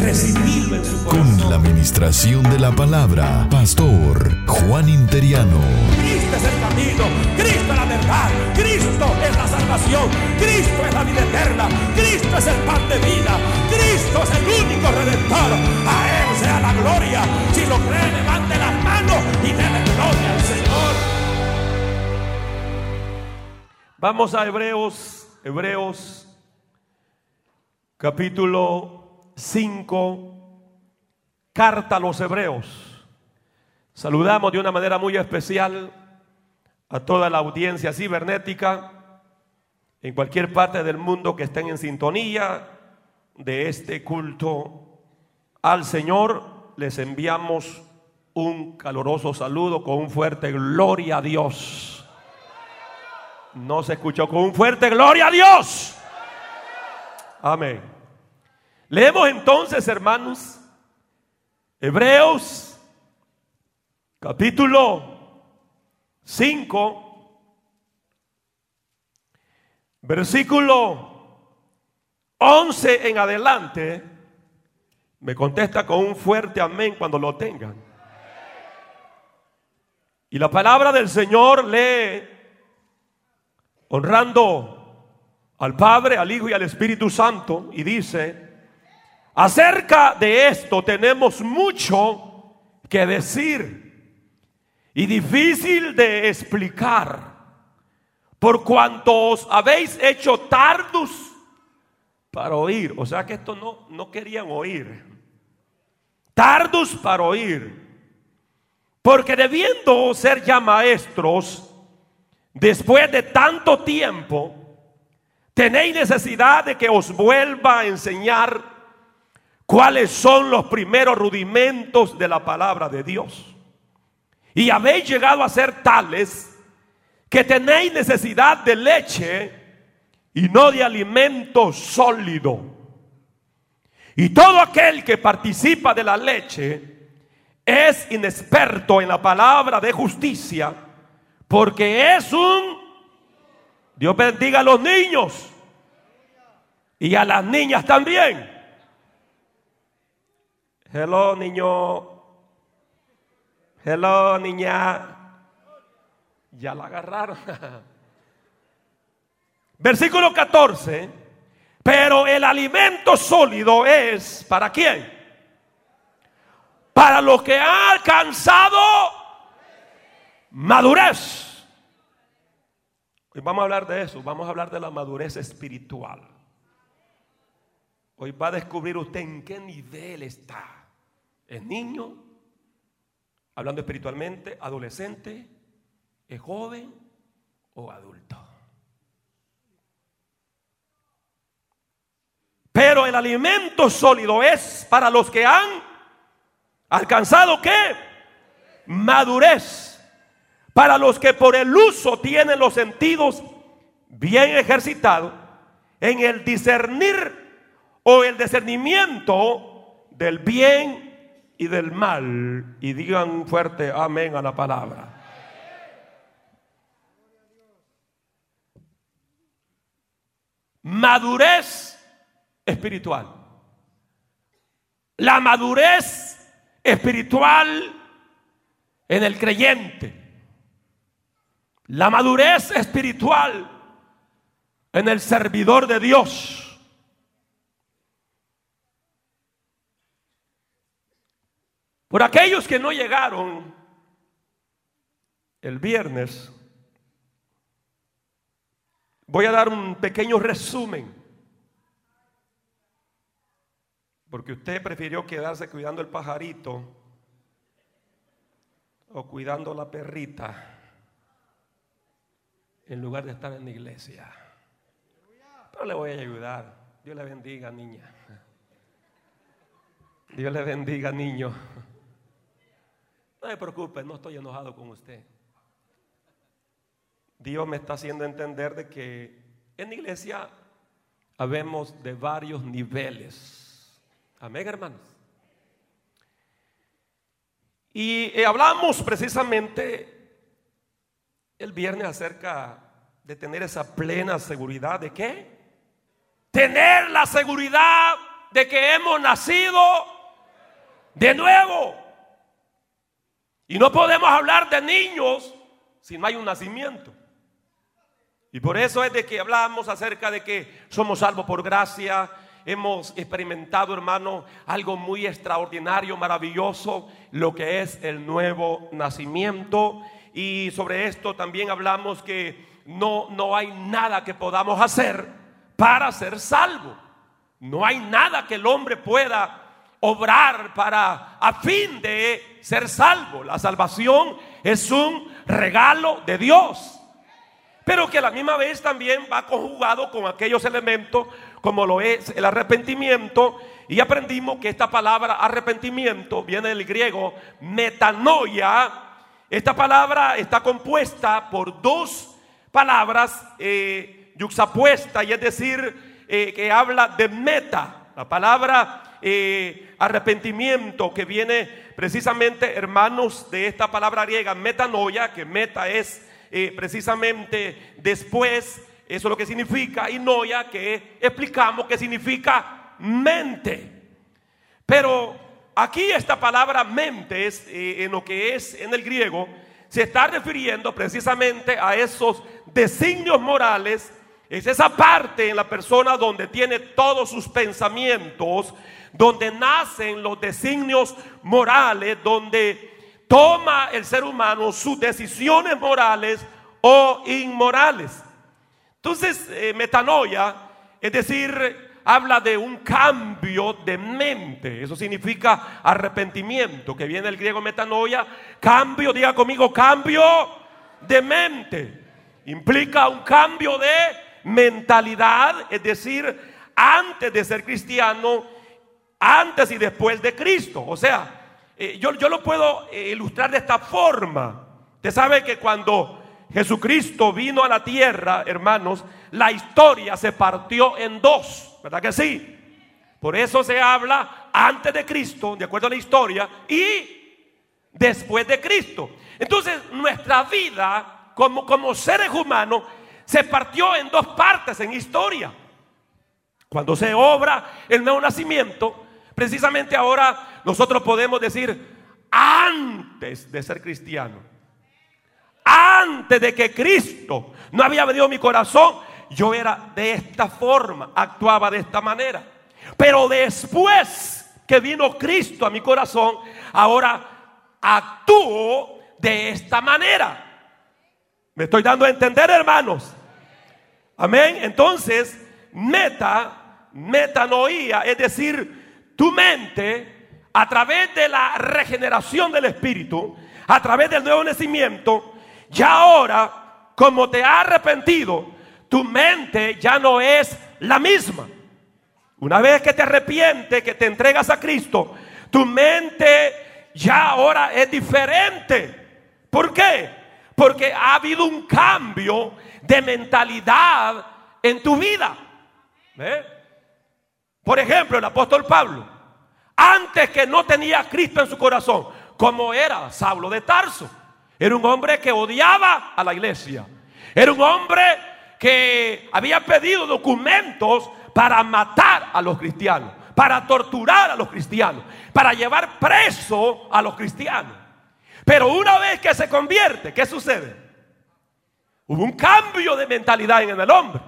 Recibirlo en su corazón. Con la administración de la palabra, Pastor Juan Interiano. Cristo es el camino, Cristo es la verdad, Cristo es la salvación, Cristo es la vida eterna, Cristo es el pan de vida, Cristo es el único redentor. A Él sea la gloria. Si lo cree, levante las manos y déle gloria al Señor. Vamos a Hebreos, Hebreos capítulo 5, carta a los Hebreos. Saludamos de una manera muy especial a toda la audiencia cibernética en cualquier parte del mundo que estén en sintonía de este culto al Señor. Les enviamos un caloroso saludo con un fuerte gloria a Dios. No se escuchó con un fuerte gloria a Dios. Amén. Leemos entonces, hermanos, Hebreos capítulo 5, versículo 11 en adelante. Me contesta con un fuerte amén cuando lo tengan. Y la palabra del Señor lee honrando al Padre, al Hijo y al Espíritu Santo y dice, acerca de esto tenemos mucho que decir y difícil de explicar, por cuanto os habéis hecho tardos para oír. O sea que esto no, no querían oír. Tardos para oír. Porque debiendo ser ya maestros, después de tanto tiempo, tenéis necesidad de que os vuelva a enseñar cuáles son los primeros rudimentos de la palabra de Dios. Y habéis llegado a ser tales que tenéis necesidad de leche y no de alimento sólido. Y todo aquel que participa de la leche es inexperto en la palabra de justicia porque es un... Dios bendiga a los niños y a las niñas también. Hello, niño. Hello, niña. Ya la agarraron. Versículo 14. Pero el alimento sólido es para quién? Para los que han alcanzado madurez. Hoy vamos a hablar de eso, vamos a hablar de la madurez espiritual. Hoy va a descubrir usted en qué nivel está. ¿Es niño? Hablando espiritualmente, adolescente, es joven o adulto. Pero el alimento sólido es para los que han alcanzado qué? Madurez para los que por el uso tienen los sentidos bien ejercitados en el discernir o el discernimiento del bien y del mal. Y digan fuerte amén a la palabra. Madurez espiritual. La madurez espiritual en el creyente la madurez espiritual en el servidor de Dios. Por aquellos que no llegaron el viernes, voy a dar un pequeño resumen. Porque usted prefirió quedarse cuidando el pajarito o cuidando la perrita en lugar de estar en la iglesia. Pero le voy a ayudar. Dios le bendiga, niña. Dios le bendiga, niño. Se preocupe, no estoy enojado con usted. Dios me está haciendo entender de que en la iglesia habemos de varios niveles. Amén, hermanos. Y eh, hablamos precisamente el viernes acerca de tener esa plena seguridad de qué? Tener la seguridad de que hemos nacido de nuevo. Y no podemos hablar de niños si no hay un nacimiento. Y por eso es de que hablamos acerca de que somos salvos por gracia. Hemos experimentado, hermano, algo muy extraordinario, maravilloso, lo que es el nuevo nacimiento. Y sobre esto también hablamos que no, no hay nada que podamos hacer para ser salvo. No hay nada que el hombre pueda obrar para a fin de ser salvo. La salvación es un regalo de Dios. Pero que a la misma vez también va conjugado con aquellos elementos como lo es el arrepentimiento. Y aprendimos que esta palabra arrepentimiento viene del griego metanoia. Esta palabra está compuesta por dos palabras eh, yuxapuestas, y es decir, eh, que habla de meta. La palabra arrepentimiento que viene precisamente, hermanos, de esta palabra griega metanoia, que meta es eh, precisamente después, eso es lo que significa, y noia, que explicamos que significa mente. Pero aquí esta palabra mente es, eh, en lo que es en el griego, se está refiriendo precisamente a esos designios morales, es esa parte en la persona donde tiene todos sus pensamientos, donde nacen los designios morales, donde toma el ser humano sus decisiones morales o inmorales. Entonces, eh, metanoia, es decir, habla de un cambio de mente. Eso significa arrepentimiento, que viene del griego metanoia. Cambio, diga conmigo, cambio de mente. Implica un cambio de mentalidad, es decir, antes de ser cristiano, antes y después de Cristo. O sea, eh, yo, yo, lo puedo eh, ilustrar de esta forma. Usted sabe que cuando Jesucristo vino a la tierra, hermanos, la historia se partió en dos, ¿verdad que sí? Por eso se habla antes de Cristo, de acuerdo a la historia, y después de Cristo. Entonces, nuestra vida como, como seres humanos se partió en dos partes en historia. Cuando se obra el nuevo nacimiento, Precisamente ahora nosotros podemos decir, antes de ser cristiano, antes de que Cristo no había venido a mi corazón, yo era de esta forma, actuaba de esta manera. Pero después que vino Cristo a mi corazón, ahora actúo de esta manera. Me estoy dando a entender, hermanos. Amén. Entonces, meta, metanoía, es decir, tu mente, a través de la regeneración del Espíritu, a través del nuevo nacimiento, ya ahora, como te ha arrepentido, tu mente ya no es la misma. Una vez que te arrepientes, que te entregas a Cristo, tu mente ya ahora es diferente. ¿Por qué? Porque ha habido un cambio de mentalidad en tu vida. Por ejemplo, el apóstol Pablo, antes que no tenía Cristo en su corazón, como era Saulo de Tarso, era un hombre que odiaba a la iglesia. Era un hombre que había pedido documentos para matar a los cristianos, para torturar a los cristianos, para llevar preso a los cristianos. Pero una vez que se convierte, ¿qué sucede? Hubo un cambio de mentalidad en el hombre.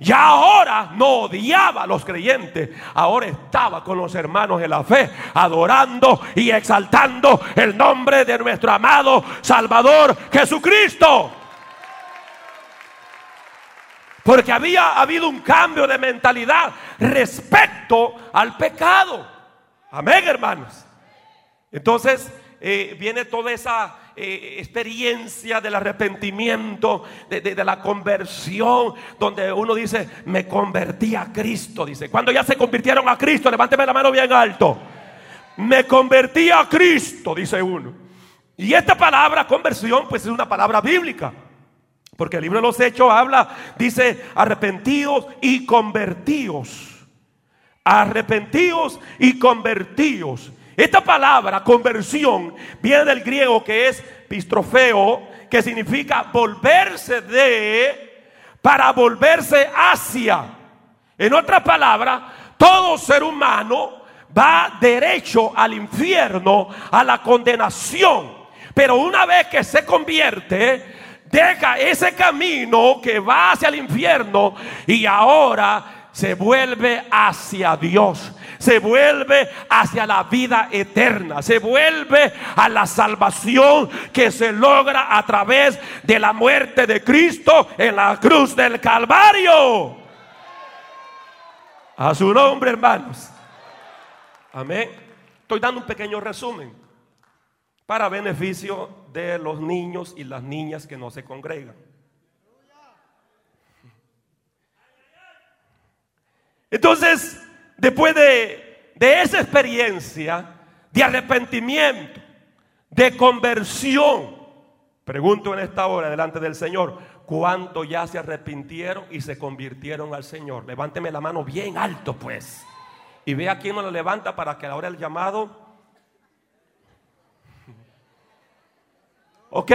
Ya ahora no odiaba a los creyentes, ahora estaba con los hermanos en la fe, adorando y exaltando el nombre de nuestro amado Salvador Jesucristo. Porque había habido un cambio de mentalidad respecto al pecado. Amén, hermanos. Entonces eh, viene toda esa eh, experiencia del arrepentimiento, de, la conversión, donde uno dice, me convertí a Cristo. Dice, cuando ya se convirtieron a Cristo, levánteme la mano bien alto. Me convertí a Cristo, dice uno. Y esta palabra conversión pues es una palabra bíblica. Porque el libro de los Hechos habla, dice, arrepentidos y convertidos. Arrepentidos y convertidos. Esta palabra, conversión, viene del griego que es pistrofeo, que significa volverse de, para volverse hacia. En otras palabras, todo ser humano va derecho al infierno, a la condenación. Pero una vez que se convierte, deja ese camino que va hacia el infierno y ahora se vuelve hacia Dios, se vuelve hacia la vida eterna, se vuelve a la salvación que se logra a través de la muerte de Cristo en la cruz del Calvario. A su nombre, hermanos. Amén. Estoy dando un pequeño resumen para beneficio de los niños y las niñas que no se congregan. Entonces, después de, de esa experiencia de arrepentimiento, de conversión, pregunto en esta hora delante del Señor, ¿cuántos ya se arrepintieron y se convirtieron al Señor? Levánteme la mano bien alto, pues. Y vea quién no la levanta para que ahora el llamado Ok.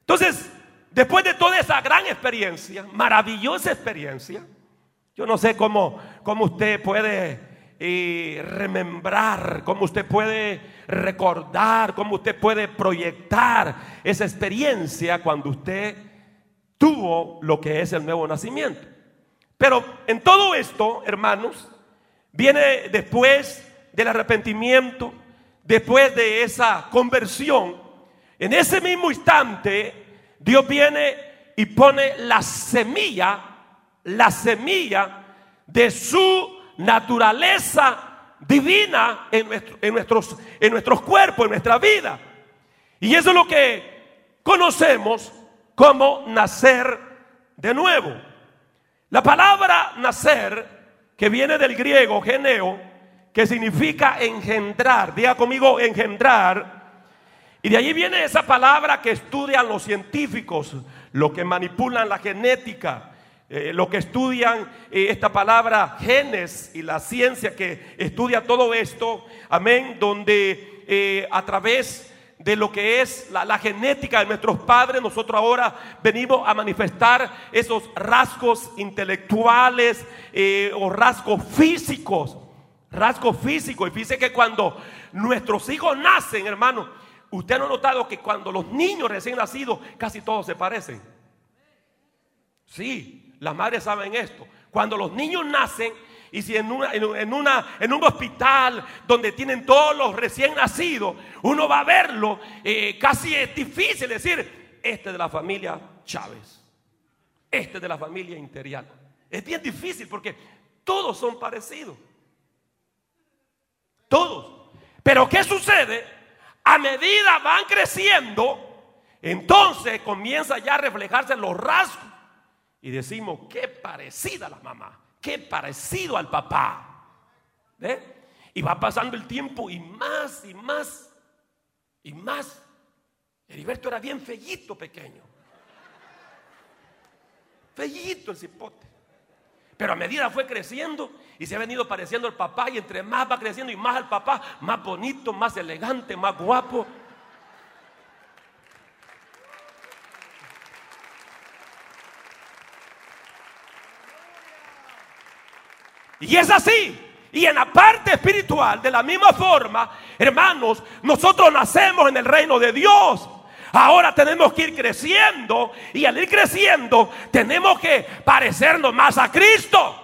Entonces, después de toda esa gran experiencia, maravillosa experiencia, yo no sé cómo, cómo usted puede eh, remembrar, cómo usted puede recordar, cómo usted puede proyectar esa experiencia cuando usted tuvo lo que es el nuevo nacimiento. Pero en todo esto, hermanos, viene después del arrepentimiento, después de esa conversión, en ese mismo instante, Dios viene y pone la semilla, la semilla de su naturaleza divina en, nuestros, en nuestros cuerpos, en nuestra vida. Y eso es lo que conocemos como nacer de nuevo. La palabra nacer, que viene del griego geneo, que significa engendrar, diga conmigo engendrar, y de allí viene esa palabra que estudian los científicos, lo que manipulan la genética, eh, lo que estudian eh, esta palabra genes y la ciencia que estudia todo esto, amén, donde eh, a través de lo que es la, genética de nuestros padres, nosotros ahora venimos a manifestar esos rasgos intelectuales o rasgos físicos, rasgos físicos. Y fíjese que cuando nuestros hijos nacen, hermano, Usted no ha notado que cuando los niños recién nacidos casi todos se parecen. Sí, las madres saben esto. Cuando los niños nacen y si en, una, en, un hospital donde tienen todos los recién nacidos, uno va a verlo, eh, casi es difícil decir, este de la familia Chávez, este de la familia Imperial. Es bien difícil porque todos son parecidos. Todos. Pero ¿qué sucede? a medida van creciendo, entonces comienza ya a reflejarse los rasgos. Y decimos, qué parecida la mamá, qué parecido al papá. Y va pasando el tiempo y más y más y más. Heriberto era bien fellito pequeño. Fellito el cipote. Pero a medida fue creciendo y se ha venido pareciendo al papá y entre más va creciendo y más al papá, más bonito, más elegante, más guapo. Y es así. Y en la parte espiritual, de la misma forma, hermanos, nosotros nacemos en el reino de Dios. Ahora tenemos que ir creciendo y al ir creciendo tenemos que parecernos más a Cristo.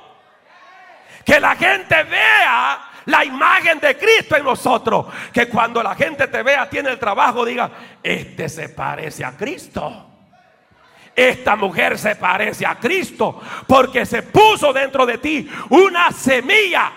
Que la gente vea la imagen de Cristo en nosotros. Que cuando la gente te vea, tiene el trabajo, diga, este se parece a Cristo. Esta mujer se parece a Cristo porque se puso dentro de ti una semilla,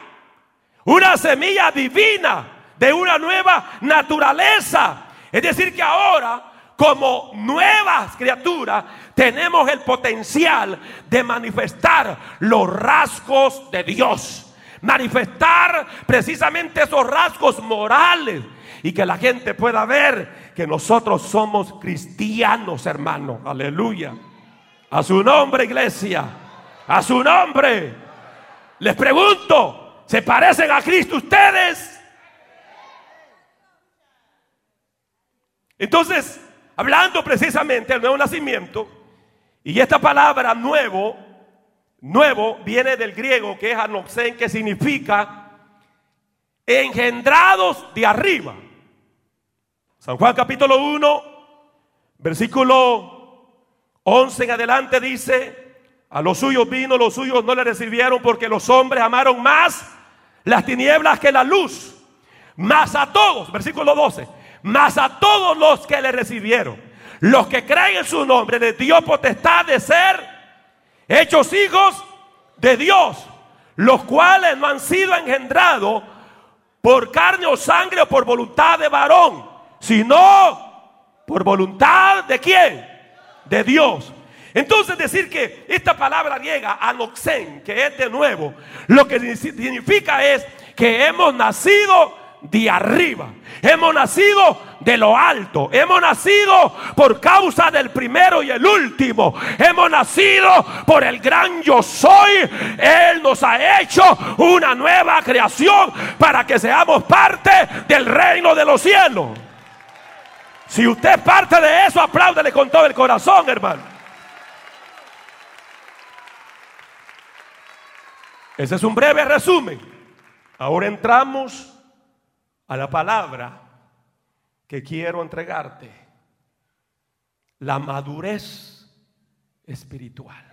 una semilla divina de una nueva naturaleza. Es decir, que ahora como nuevas criaturas, tenemos el potencial de manifestar los rasgos de Dios. manifestar precisamente esos rasgos morales y que la gente pueda ver que nosotros somos cristianos, hermano. Aleluya. A su nombre, iglesia. A su nombre. Les pregunto, ¿se parecen a Cristo ustedes? Entonces, hablando precisamente del nuevo nacimiento, y esta palabra nuevo, nuevo viene del griego que es anoxen, que significa engendrados de arriba. San Juan capítulo 1, versículo 11 en adelante dice, a los suyos vino, los suyos no le recibieron porque los hombres amaron más las tinieblas que la luz. Más a todos, versículo 12, más a todos los que le recibieron, los que creen en su nombre, les dio potestad de ser hechos hijos de Dios, los cuales no han sido engendrados por carne o sangre o por voluntad de varón sino por voluntad de quién? De Dios. Entonces decir que esta palabra griega, anoxen, que es de nuevo, lo que significa es que hemos nacido de arriba. Hemos nacido de lo alto. Hemos nacido por causa del primero y el último. Hemos nacido por el gran yo soy. Él nos ha hecho una nueva creación para que seamos parte del reino de los cielos. Si usted parte de eso, apláudele con todo el corazón, hermano. Ese es un breve resumen. Ahora entramos a la palabra que quiero entregarte. La madurez espiritual.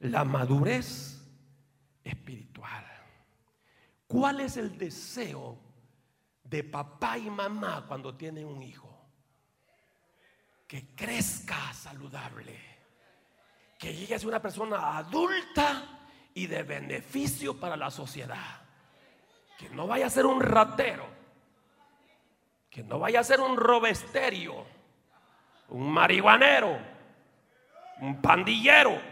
La madurez espiritual. ¿Cuál es el deseo de papá y mamá cuando tienen un hijo. Que crezca saludable. Que llegue a ser una persona adulta y de beneficio para la sociedad. Que no vaya a ser un ratero. Que no vaya a ser un robesterio. Un marihuanero. Un pandillero.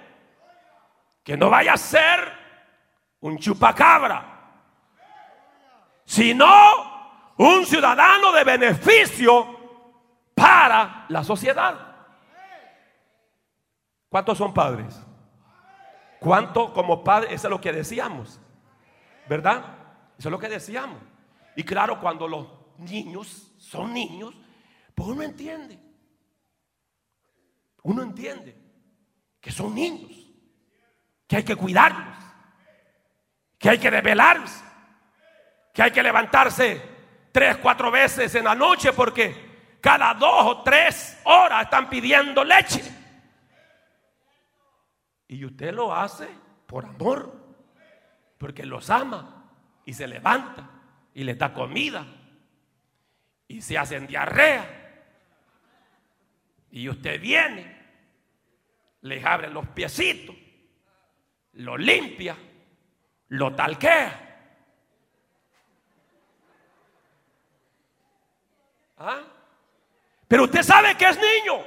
Que no vaya a ser un chupacabra. Sino un ciudadano de beneficio para la sociedad. ¿Cuántos son padres? ¿Cuánto como padres? Eso es lo que decíamos. ¿Verdad? Eso es lo que decíamos. Y claro, cuando los niños son niños, pues uno entiende. Uno entiende que son niños, que hay que cuidarlos, que hay que develarlos, que hay que levantarse tres, cuatro veces en la noche porque cada dos o tres horas están pidiendo leche. Y usted lo hace por amor, porque los ama y se levanta y les da comida y se hacen diarrea. Y usted viene, les abre los piecitos, lo limpia, lo talquea ¿Ah? Pero usted sabe que es niño.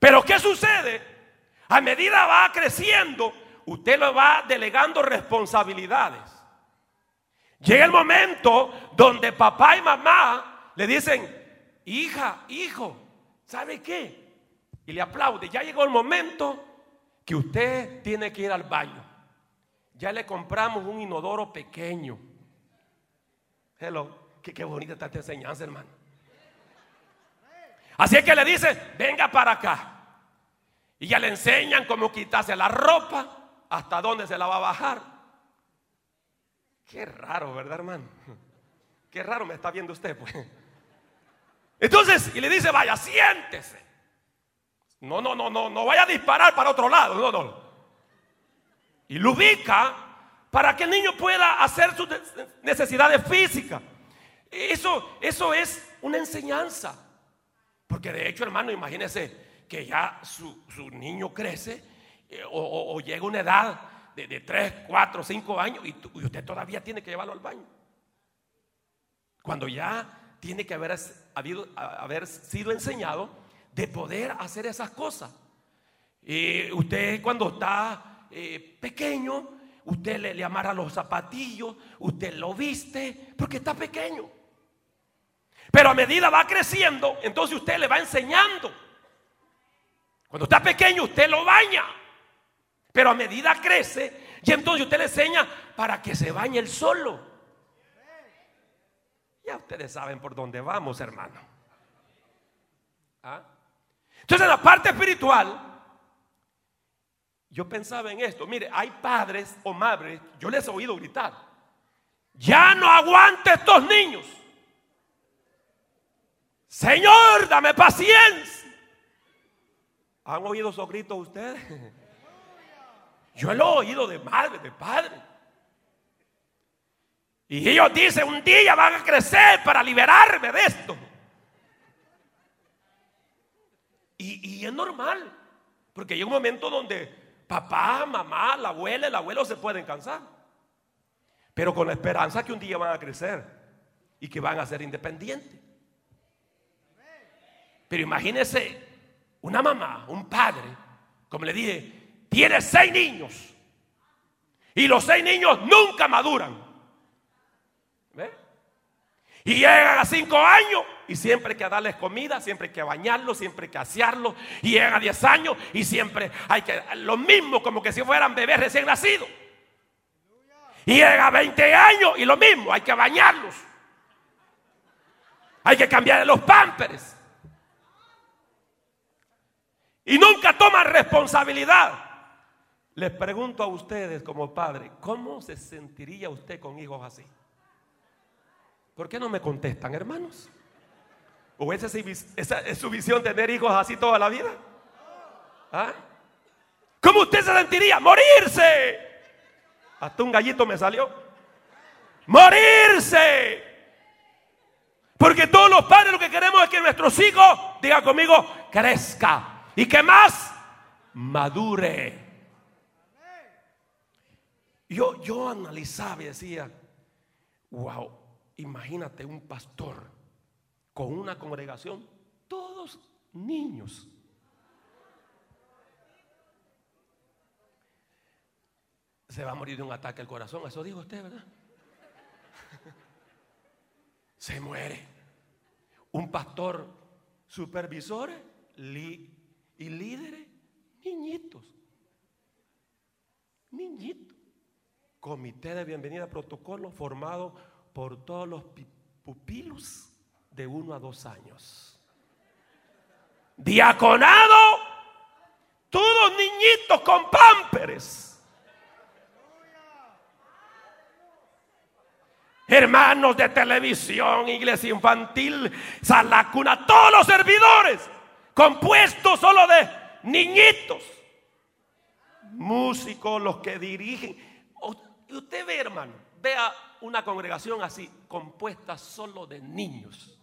Pero ¿qué sucede? A medida va creciendo, usted lo va delegando responsabilidades. Llega el momento donde papá y mamá le dicen, hija, hijo, ¿sabe qué? Y le aplaude. Ya llegó el momento que usted tiene que ir al baño. Ya le compramos un inodoro pequeño. Hello. Qué, bonita está esta enseñanza, hermano. Así es que le dice, venga para acá. Y ya le enseñan cómo quitarse la ropa, hasta dónde se la va a bajar. Qué raro, ¿verdad, hermano? Qué raro me está viendo usted, pues. Entonces, y le dice, vaya, siéntese. No, no, no, no, no vaya a disparar para otro lado, no, no. Y lo ubica para que el niño pueda hacer sus necesidades físicas. Eso, eso es una enseñanza. Porque de hecho, hermano, imagínese que ya su, niño crece eh, o, llega a una edad de, de 3, 4, 5 años y, usted todavía tiene que llevarlo al baño. Cuando ya tiene que haber, habido, haber sido enseñado de poder hacer esas cosas. Y usted cuando está eh, pequeño, usted le, le amarra los zapatillos, usted lo viste, porque está pequeño. Pero a medida va creciendo, entonces usted le va enseñando. Cuando está pequeño, usted lo baña. Pero a medida crece, y entonces usted le enseña para que se bañe el solo. Ya ustedes saben por dónde vamos, hermano. ¿Ah? Entonces, en la parte espiritual, yo pensaba en esto. Mire, hay padres o madres, yo les he oído gritar: Ya no aguante estos niños. Señor, dame paciencia. ¿Han oído esos gritos ustedes? Yo lo he oído de madre, de padre. Y ellos dicen, un día van a crecer para liberarme de esto. Y, y es normal, porque hay un momento donde papá, mamá, la abuela, el abuelo se pueden cansar. Pero con la esperanza que un día van a crecer y que van a ser independientes. Pero imagínese una mamá, un padre, como le dije, tiene seis niños. Y los seis niños nunca maduran. ¿Ve? Y llegan a cinco años y siempre hay que darles comida, siempre hay que bañarlos, siempre hay que asearlos. Y llegan a diez años y siempre hay que, lo mismo como que si fueran bebés recién nacidos. Y llegan a 20 años y lo mismo, hay que bañarlos. Hay que cambiar los pámperes y nunca toman responsabilidad. Les pregunto a ustedes como padre, ¿cómo se sentiría usted con hijos así? ¿Por qué no me contestan, hermanos? ¿O esa es, su visión tener hijos así toda la vida? ¿Ah? ¿Cómo usted se sentiría? ¡Morirse! Hasta un gallito me salió. ¡Morirse! Porque todos los padres lo que queremos es que nuestros hijos, diga conmigo, crezca y que más madure. Yo, yo analizaba y decía, wow, imagínate un pastor con una congregación, todos niños. Se va a morir de un ataque al corazón, eso dijo usted, ¿verdad? Se muere. Un pastor supervisor, y líderes, niñitos. Niñitos. Comité de bienvenida, protocolo formado por todos los pupilos de uno a dos años. Diaconado, todos niñitos con pámperes. Hermanos de televisión, iglesia infantil, salacuna, todos los servidores compuesto solo de niñitos, músicos, los que dirigen. Y usted ve, hermano, vea una congregación así, compuesta solo de niños.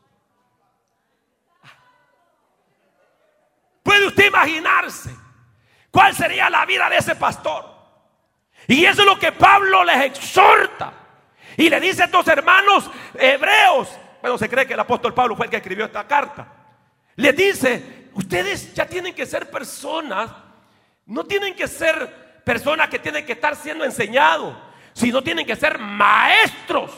¿Puede usted imaginarse cuál sería la vida de ese pastor? Y eso es lo que Pablo les exhorta. Y le dice a estos hermanos hebreos, bueno, se cree que el apóstol Pablo fue el que escribió esta carta. Le dice, ustedes ya tienen que ser personas, no tienen que ser personas que tienen que estar siendo enseñados, sino tienen que ser maestros.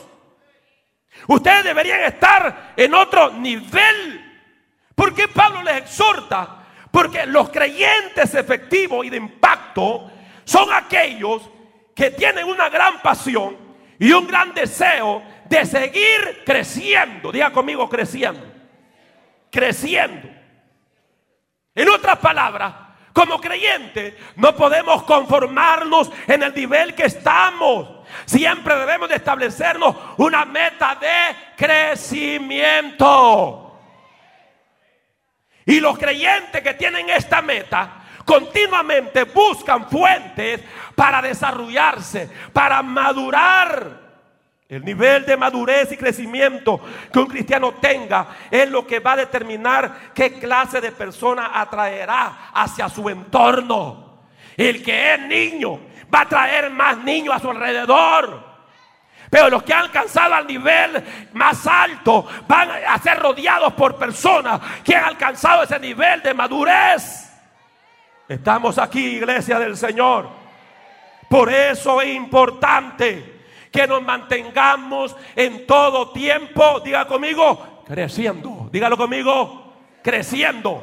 Ustedes deberían estar en otro nivel. ¿Por qué Pablo les exhorta? Porque los creyentes efectivos y de impacto son aquellos que tienen una gran pasión y un gran deseo de seguir creciendo. Diga conmigo, creciendo. Creciendo. En otras palabras, como creyente no podemos conformarnos en el nivel que estamos. Siempre debemos de establecernos una meta de crecimiento. Y los creyentes que tienen esta meta continuamente buscan fuentes para desarrollarse, para madurar. El nivel de madurez y crecimiento que un cristiano tenga es lo que va a determinar qué clase de persona atraerá hacia su entorno. El que es niño va a traer más niños a su alrededor. Pero los que han alcanzado al nivel más alto van a ser rodeados por personas que han alcanzado ese nivel de madurez. Estamos aquí, iglesia del Señor. Por eso es importante que nos mantengamos en todo tiempo, diga conmigo, creciendo. Dígalo conmigo, creciendo.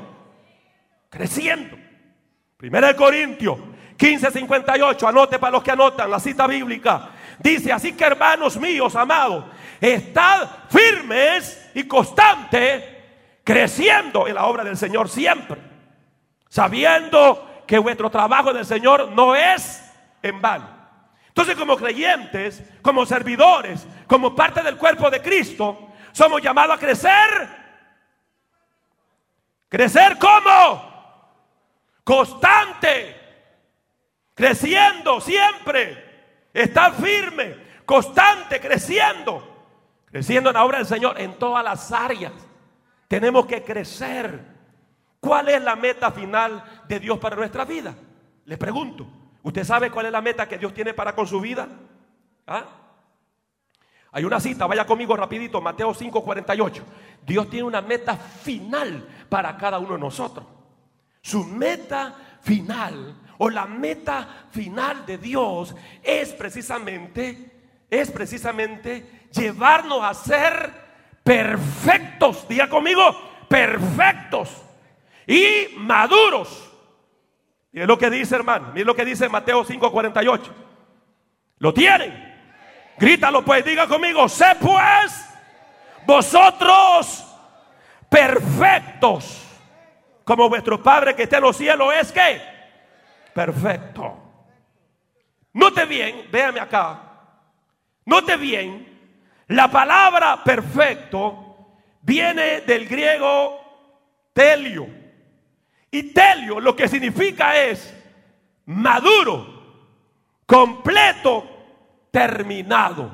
Creciendo. Primera de Corintios 15:58, anote para los que anotan la cita bíblica. Dice, así que hermanos míos, amados, estad firmes y constantes, creciendo en la obra del Señor siempre, sabiendo que vuestro trabajo en el Señor no es en vano. Entonces como creyentes, como servidores, como parte del cuerpo de Cristo, somos llamados a crecer. ¿Crecer cómo? Constante. Creciendo siempre. Estar firme, constante, creciendo. Creciendo en la obra del Señor en todas las áreas. Tenemos que crecer. ¿Cuál es la meta final de Dios para nuestra vida? Le pregunto. ¿Usted sabe cuál es la meta que Dios tiene para con su vida? ¿Ah? Hay una cita, vaya conmigo rapidito, Mateo 5:48. Dios tiene una meta final para cada uno de nosotros. Su meta final o la meta final de Dios es precisamente es precisamente llevarnos a ser perfectos, diga conmigo, perfectos y maduros es lo que dice, hermano. Mire lo que dice Mateo 5:48. ¿Lo tienen? Grítalo pues, diga conmigo, sé pues vosotros perfectos, como vuestro Padre que está en los cielos es que perfecto. Note bien, véame acá. Note bien, la palabra perfecto viene del griego telio y telio lo que significa es maduro, completo, terminado.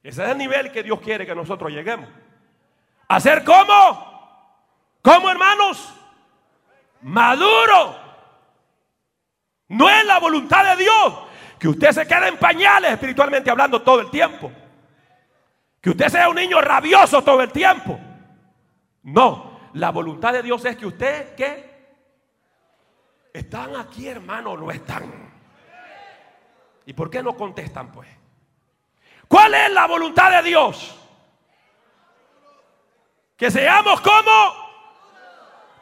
Ese es el nivel que Dios quiere que nosotros lleguemos. ¿Hacer cómo? ¿Cómo hermanos? Maduro. No es la voluntad de Dios que usted se quede en pañales espiritualmente hablando todo el tiempo. Que usted sea un niño rabioso todo el tiempo. No, la voluntad de Dios es que usted que ¿Están aquí, hermano, o no están? ¿Y por qué no contestan, pues? ¿Cuál es la voluntad de Dios? Que seamos como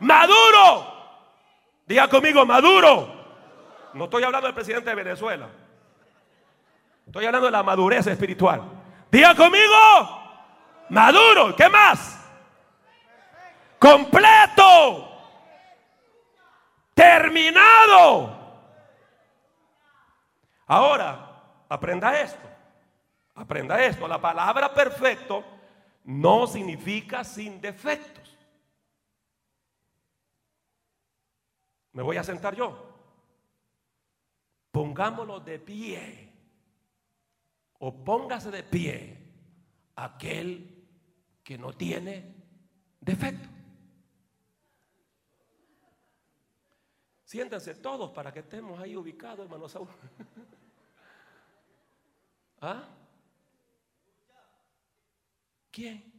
maduro. Diga conmigo, maduro. No estoy hablando del presidente de Venezuela. Estoy hablando de la madurez espiritual. Diga conmigo, maduro. ¿Qué más? Completo terminado. Ahora, aprenda esto. Aprenda esto. La palabra perfecto no significa sin defectos. Me voy a sentar yo. Pongámoslo de pie. O póngase de pie aquel que no tiene defecto. Siéntense todos para que estemos ahí ubicados, hermano Saúl. ¿Ah? ¿Quién?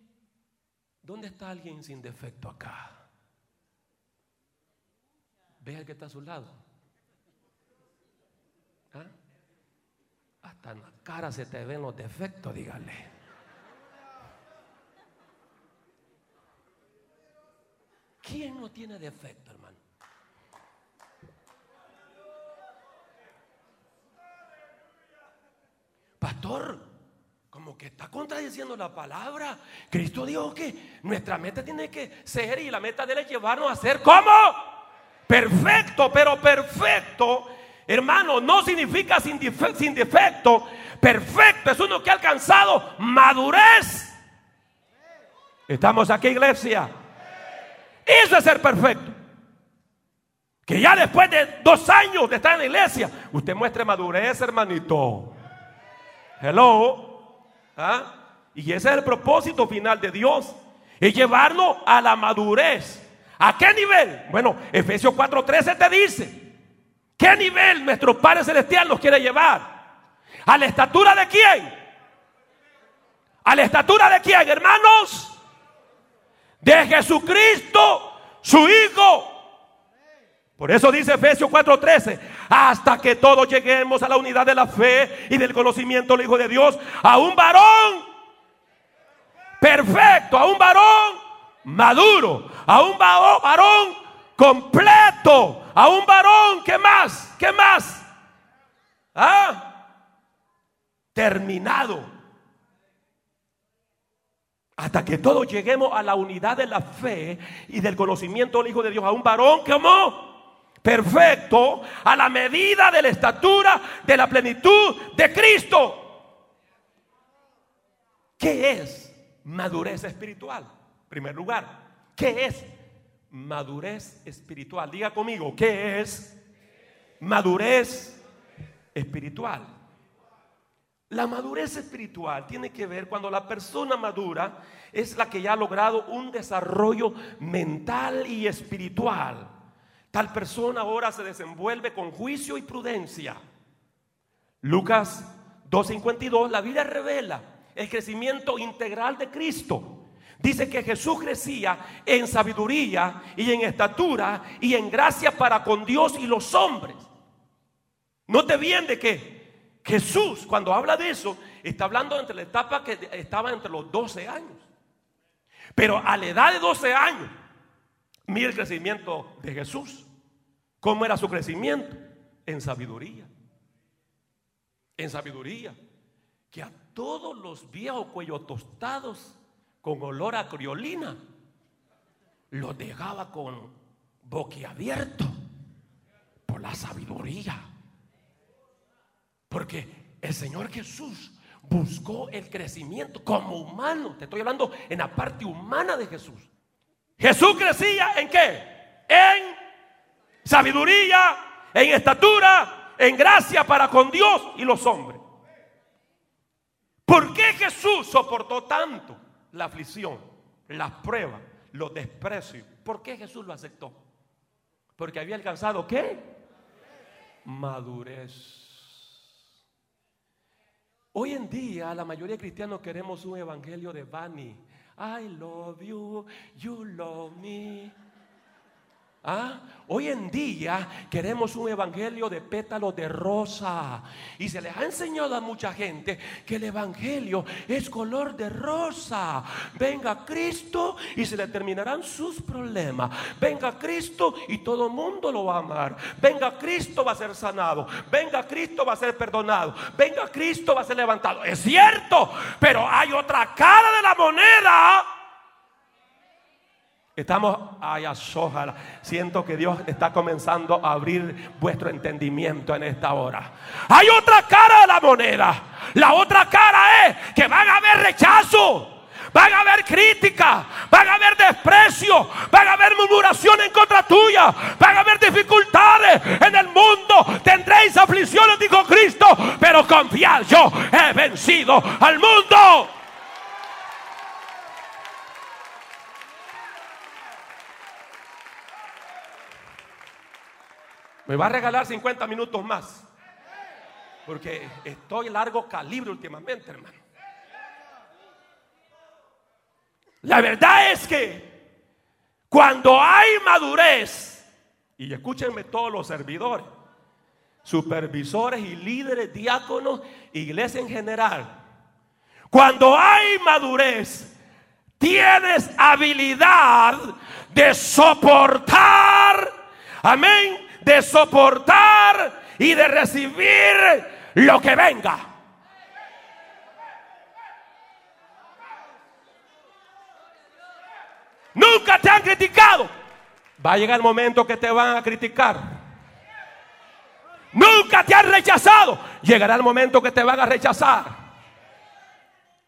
¿Dónde está alguien sin defecto acá? ¿Ve al que está a su lado? ¿Ah? Hasta en la cara se te ven los defectos, dígale. ¿Quién no tiene defecto, hermano? Como que está contradiciendo la palabra. Cristo dijo que nuestra meta tiene que ser y la meta de él es llevarnos a ser como perfecto, pero perfecto, hermano, no significa sin, sin defecto. Perfecto es uno que ha alcanzado madurez. Estamos aquí, iglesia. Eso es ser perfecto. Que ya después de dos años de estar en la iglesia, usted muestre madurez, hermanito. Hello. ¿Ah? Y ese es el propósito final de Dios. Es llevarnos a la madurez. ¿A qué nivel? Bueno, Efesios 4:13 te dice. ¿Qué nivel nuestro Padre Celestial nos quiere llevar? ¿A la estatura de quién? ¿A la estatura de quién, hermanos? De Jesucristo, su Hijo. Por eso dice Efesios 4:13, hasta que todos lleguemos a la unidad de la fe y del conocimiento del Hijo de Dios, a un varón perfecto, a un varón maduro, a un varón completo, a un varón, ¿qué más? ¿Qué más? ¿Ah? Terminado. Hasta que todos lleguemos a la unidad de la fe y del conocimiento del Hijo de Dios, a un varón como perfecto, a la medida de la estatura de la plenitud de Cristo. ¿Qué es madurez espiritual? En primer lugar, ¿qué es madurez espiritual? Diga conmigo, ¿qué es madurez espiritual? La madurez espiritual tiene que ver cuando la persona madura es la que ya ha logrado un desarrollo mental y espiritual. Tal persona ahora se desenvuelve con juicio y prudencia. Lucas 2.52, la Biblia revela el crecimiento integral de Cristo. Dice que Jesús crecía en sabiduría y en estatura y en gracia para con Dios y los hombres. No te bien de que Jesús, cuando habla de eso, está hablando entre la etapa que estaba entre los 12 años. Pero a la edad de 12 años, mira el crecimiento de Jesús. ¿Cómo era su crecimiento? En sabiduría. En sabiduría. Que a todos los viejos cuellos tostados con olor a criolina los dejaba con boquiabierto por la sabiduría. Porque el Señor Jesús buscó el crecimiento como humano. Te estoy hablando en la parte humana de Jesús. Jesús crecía en qué? En sabiduría, en estatura, en gracia para con Dios y los hombres. ¿Por qué Jesús soportó tanto la aflicción, las pruebas, los desprecios? ¿Por qué Jesús lo aceptó? Porque había alcanzado qué? Madurez. Hoy en día la mayoría de cristianos queremos un evangelio de Bani. I love you, you love me. ¿Ah? Hoy en día queremos un evangelio de pétalos de rosa. Y se les ha enseñado a mucha gente que el evangelio es color de rosa. Venga Cristo y se le terminarán sus problemas. Venga Cristo y todo el mundo lo va a amar. Venga Cristo va a ser sanado. Venga Cristo va a ser perdonado. Venga Cristo va a ser levantado. Es cierto, pero hay otra cara de la moneda Estamos, ay. Siento que Dios está comenzando a abrir vuestro entendimiento en esta hora. Hay otra cara de la moneda. La otra cara es que van a haber rechazo. Van a haber crítica, van a haber desprecio, van a haber murmuración en contra tuya, van a haber dificultades en el mundo. Tendréis aflicciones, dijo Cristo, pero confiad, yo he vencido al mundo. Me va a regalar 50 minutos más. Porque estoy largo calibre últimamente, hermano. La verdad es que cuando hay madurez, y escúchenme todos los servidores, supervisores y líderes, diáconos, iglesia en general, cuando hay madurez, tienes habilidad de soportar, amén, de soportar y de recibir lo que venga. Nunca te han criticado. Va a llegar el momento que te van a criticar. Nunca te han rechazado. Llegará el momento que te van a rechazar.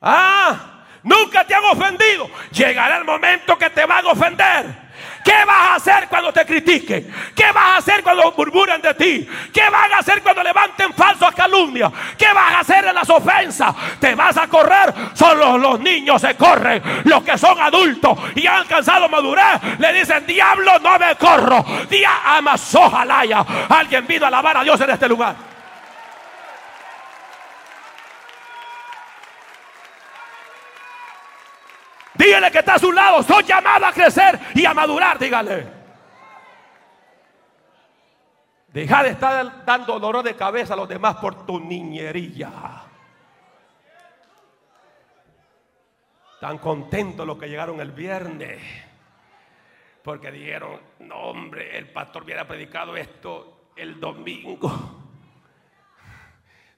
Ah, nunca te han ofendido. Llegará el momento que te van a ofender. ¿Qué vas a hacer cuando te critiquen? ¿Qué vas a hacer cuando murmuren de ti? ¿Qué van a hacer cuando levanten falsas calumnias? ¿Qué vas a hacer en las ofensas? ¿Te vas a correr? Solo los niños se corren. Los que son adultos y han alcanzado madurez le dicen, diablo, no me corro. Día amas, ojalá Alguien vino a alabar a Dios en este lugar. Dígale que está a su lado. Soy llamado a crecer y a madurar. Dígale. Deja de estar dando dolor de cabeza a los demás por tu niñería. Tan contentos los que llegaron el viernes. Porque dijeron, no hombre, el pastor hubiera predicado esto el domingo.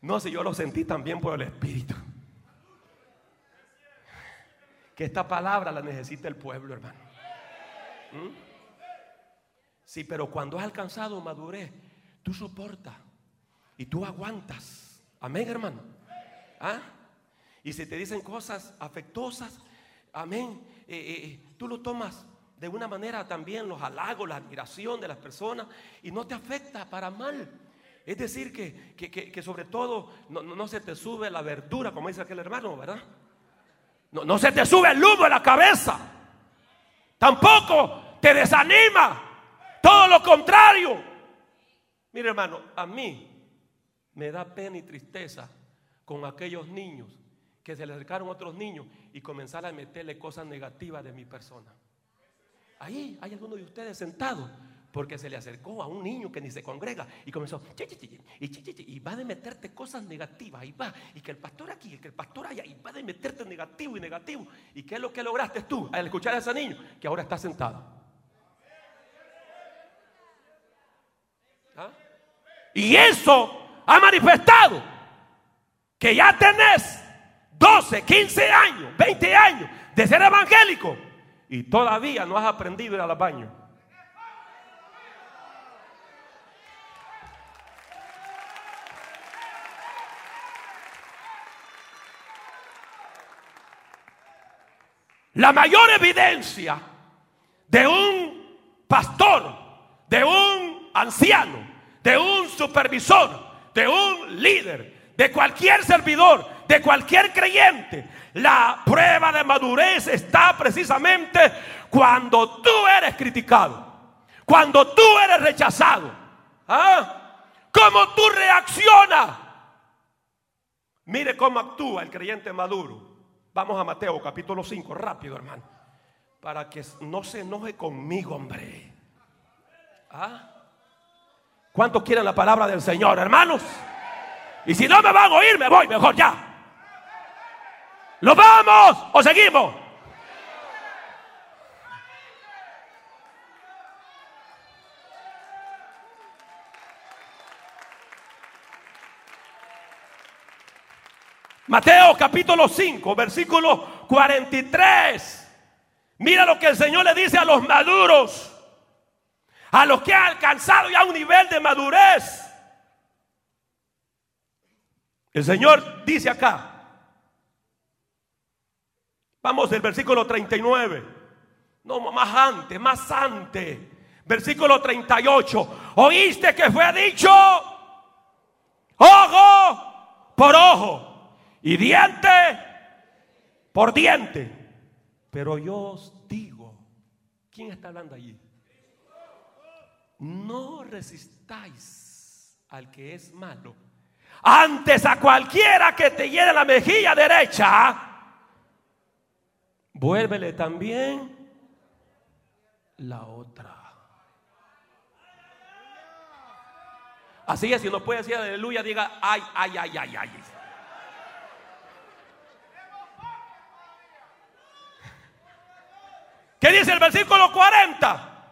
No sé, yo lo sentí también por el Espíritu. Que esta palabra la necesita el pueblo, hermano. ¿Mm? Sí, pero cuando has alcanzado madurez, tú soportas y tú aguantas. Amén, hermano. ¿Ah? Y si te dicen cosas afectuosas, amén, eh, eh, eh, tú lo tomas de una manera también, los halagos, la admiración de las personas, y no te afecta para mal. Es decir, que, sobre todo no, se te sube la verdura, como dice aquel hermano, ¿verdad? No, no se te sube el humo en la cabeza. Tampoco te desanima. Todo lo contrario. Mire hermano, a mí me da pena y tristeza con aquellos niños que se le acercaron a otros niños y comenzaron a meterle cosas negativas de mi persona. Ahí hay algunos de ustedes sentados porque se le acercó a un niño que ni se congrega y comenzó y, va de meterte cosas negativas y va y que el pastor aquí y que el pastor allá y va de meterte negativo y negativo y qué es lo que lograste tú al escuchar a ese niño que ahora está sentado ¿Ah? Y eso ha manifestado que ya tenés 12, 15 años, 20 años de ser evangélico y todavía no has aprendido a ir al baño. La mayor evidencia de un pastor, de un anciano, de un supervisor, de un líder, de cualquier servidor, de cualquier creyente. La prueba de madurez está precisamente cuando tú eres criticado, cuando tú eres rechazado. ¿Ah? ¿Cómo tú reaccionas? Mire cómo actúa el creyente maduro. Vamos a Mateo capítulo 5, rápido hermano, para que no se enoje conmigo, hombre. ¿Ah? ¿Cuántos quieren la palabra del Señor, hermanos? Y si no me van a oír, me voy mejor ya. ¿Lo vamos o seguimos? Mateo capítulo 5, versículo 43. Mira lo que el Señor le dice a los maduros a los que han alcanzado ya un nivel de madurez. El Señor dice acá, vamos del versículo 39, no más antes, más antes, versículo 38, oíste que fue dicho, ojo por ojo y diente por diente. Pero yo os digo, ¿quién está hablando allí? no resistáis al que es malo. Antes a cualquiera que te llene la mejilla derecha, vuélvele también la otra. Así es, si no puede decir aleluya, diga ay, ay, ay, ay, ay. ¿Qué dice el versículo 40?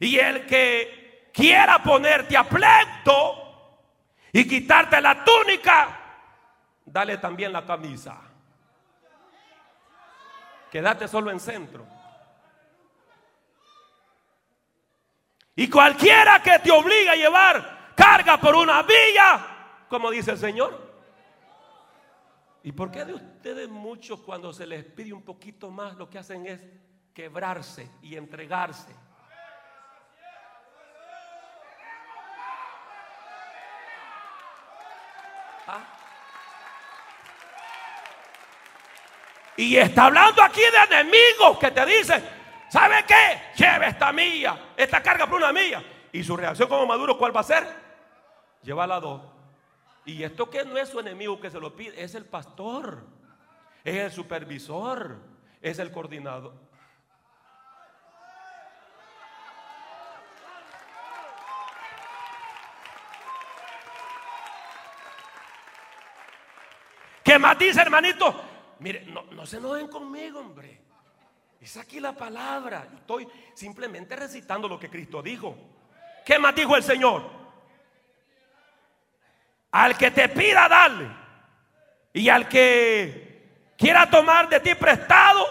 Y el que quiera ponerte a pleito y quitarte la túnica, dale también la camisa. Quédate solo en centro. Y cualquiera que te obligue a llevar carga por una villa, como dice el Señor. ¿Y por qué de ustedes muchos cuando se les pide un poquito más lo que hacen es quebrarse y entregarse? ¿Ah? Y está hablando aquí de enemigos que te dicen, ¿sabe qué? Lleve esta mía, esta carga por una mía. Y su reacción como Maduro, ¿cuál va a ser? Llévala dos. Y esto que no es su enemigo que se lo pide, es el pastor, es el supervisor, es el coordinador. Más dice, hermanito? Mire, no, no se enojen conmigo, hombre. Es aquí la palabra. Yo estoy simplemente recitando lo que Cristo dijo. ¿Qué más dijo el Señor? Al que te pida, darle. Y al que quiera tomar de ti prestado,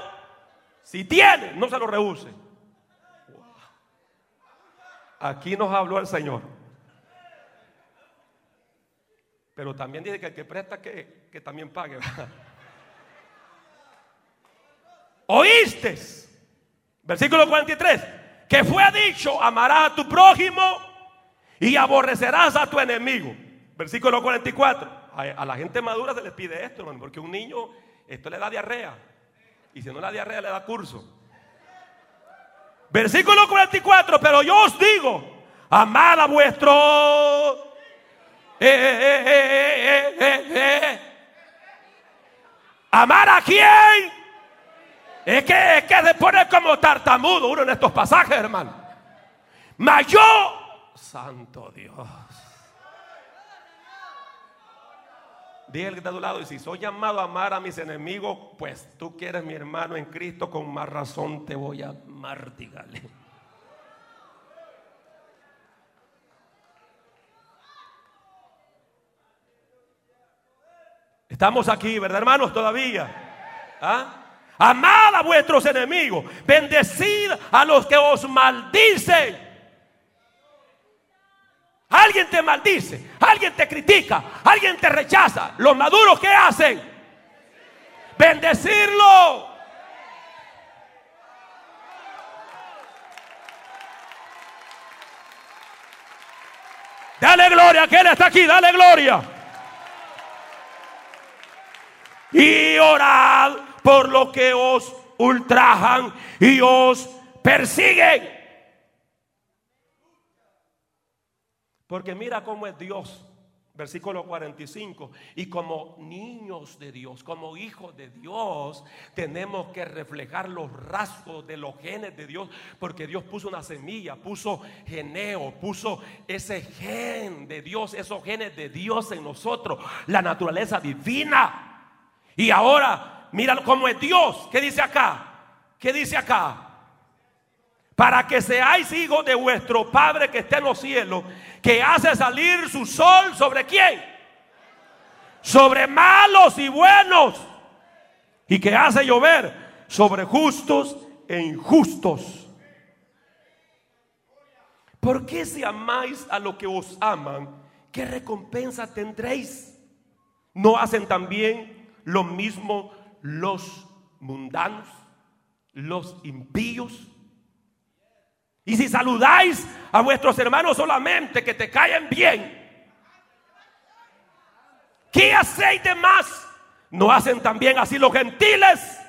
si tiene, no se lo rehúse. Aquí nos habló el Señor. Pero también dice que el que presta que, que también pague. Oíste, versículo 43, que fue dicho, amarás a tu prójimo y aborrecerás a tu enemigo. Versículo 44, a, la gente madura se les pide esto, porque un niño, esto le da diarrea. Y si no le da diarrea, le da curso. Versículo 44, pero yo os digo, amad a vuestro... Eh, eh, eh, ¿Amar a quién? Es que, es que se pone como tartamudo uno en estos pasajes, hermano. Mas yo, santo Dios. Dije el que está a tu lado, y si soy llamado a amar a mis enemigos, pues tú que eres mi hermano en Cristo, con más razón te voy a amar, dígale. Estamos aquí, ¿verdad, hermanos? Todavía. ¿Ah? Amad a vuestros enemigos. Bendecid a los que os maldicen. Alguien te maldice, alguien te critica, alguien te rechaza. Los maduros, ¿qué hacen? Bendecirlo. Dale gloria, que Él está aquí, dale gloria. Y orad por lo que os ultrajan y os persiguen. Porque mira cómo es Dios. Versículo 45. Y como niños de Dios, como hijos de Dios, tenemos que reflejar los rasgos de los genes de Dios. Porque Dios puso una semilla, puso geneo, puso ese gen de Dios, esos genes de Dios en nosotros, la naturaleza divina. Y ahora Mira cómo es Dios. ¿Qué dice acá? ¿Qué dice acá? Para que seáis hijos de vuestro Padre que está en los cielos, que hace salir su sol sobre quién? Sobre malos y buenos. Y que hace llover sobre justos e injustos. ¿Por qué si amáis a lo que os aman, qué recompensa tendréis? ¿No hacen también lo mismo los mundanos, los impíos. Y si saludáis a vuestros hermanos solamente que te caen bien, ¿qué hacéis más? ¿No hacen también así los gentiles?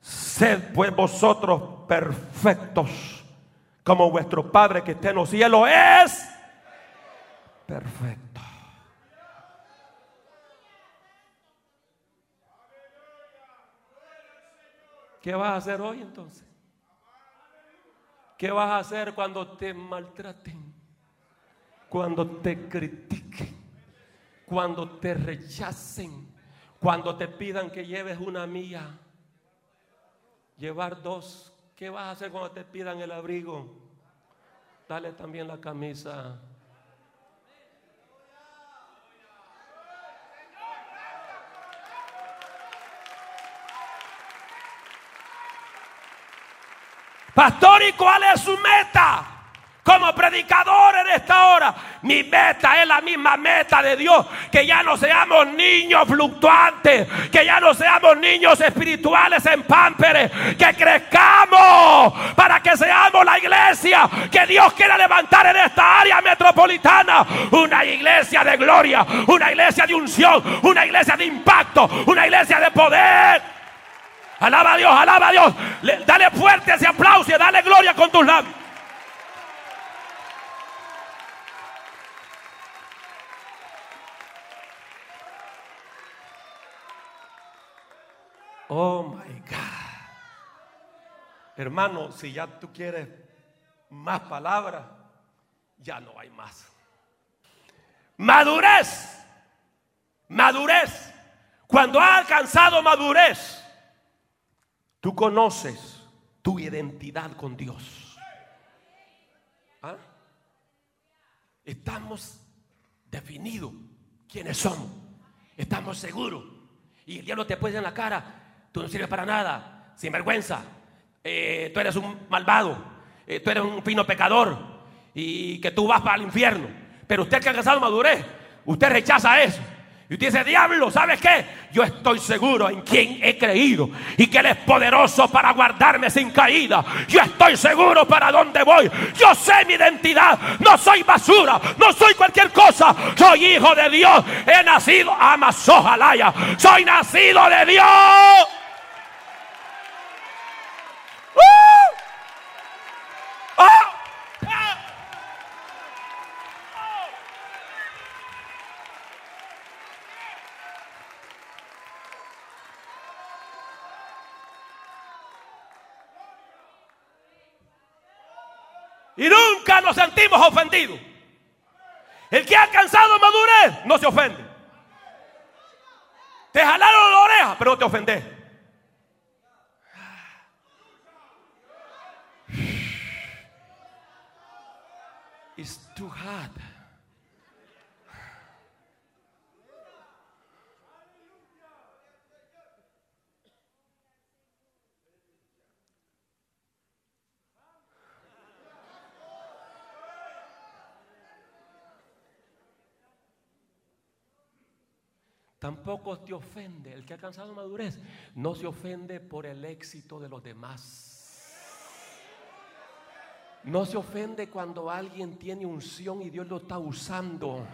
Sed pues vosotros perfectos, como vuestro Padre que está en los cielos es perfecto. ¿Qué vas a hacer hoy entonces? ¿Qué vas a hacer cuando te maltraten? Cuando te critiquen, cuando te rechacen, cuando te pidan que lleves una mía, llevar dos. ¿Qué vas a hacer cuando te pidan el abrigo? Dale también la camisa. Pastor, ¿y cuál es su meta? Como predicador en esta hora, mi meta es la misma meta de Dios. Que ya no seamos niños fluctuantes, que ya no seamos niños espirituales en pámperes, que crezcamos para que seamos la iglesia que Dios quiera levantar en esta área metropolitana. Una iglesia de gloria, una iglesia de unción, una iglesia de impacto, una iglesia de poder. Alaba a Dios, alaba a Dios. dale fuerte ese aplauso y dale gloria con tus labios. Oh my God. Hermano, si ya tú quieres más palabras, ya no hay más. Madurez. Madurez Cuando has alcanzado madurez, tú conoces tu identidad con Dios. ¿Ah? Estamos definidos quiénes somos. Estamos seguros. Y el diablo te puede en la cara, tú no sirves para nada, sin vergüenza. Eh, tú eres un malvado, eh, tú eres un fino pecador y que tú vas para el infierno. Pero usted que ha alcanzado madurez, usted rechaza eso. Y usted dice, diablo, ¿sabes qué? Yo estoy seguro en quien he creído y que Él es poderoso para guardarme sin caída. Yo estoy seguro para dónde voy. Yo sé mi identidad. No soy basura, no soy cualquier cosa. Soy hijo de Dios. He nacido, ama Sojalaya. Soy nacido de Dios. ¡Uh! ¡Oh! Y nunca sentimos ofendidos. El que ha alcanzado madurez no se ofende. Te jalaron la oreja, pero te ofendes. It's too hard. Tampoco te ofende. El que ha alcanzado madurez no se ofende por el éxito de los demás. No se ofende cuando alguien tiene unción y Dios lo está usando.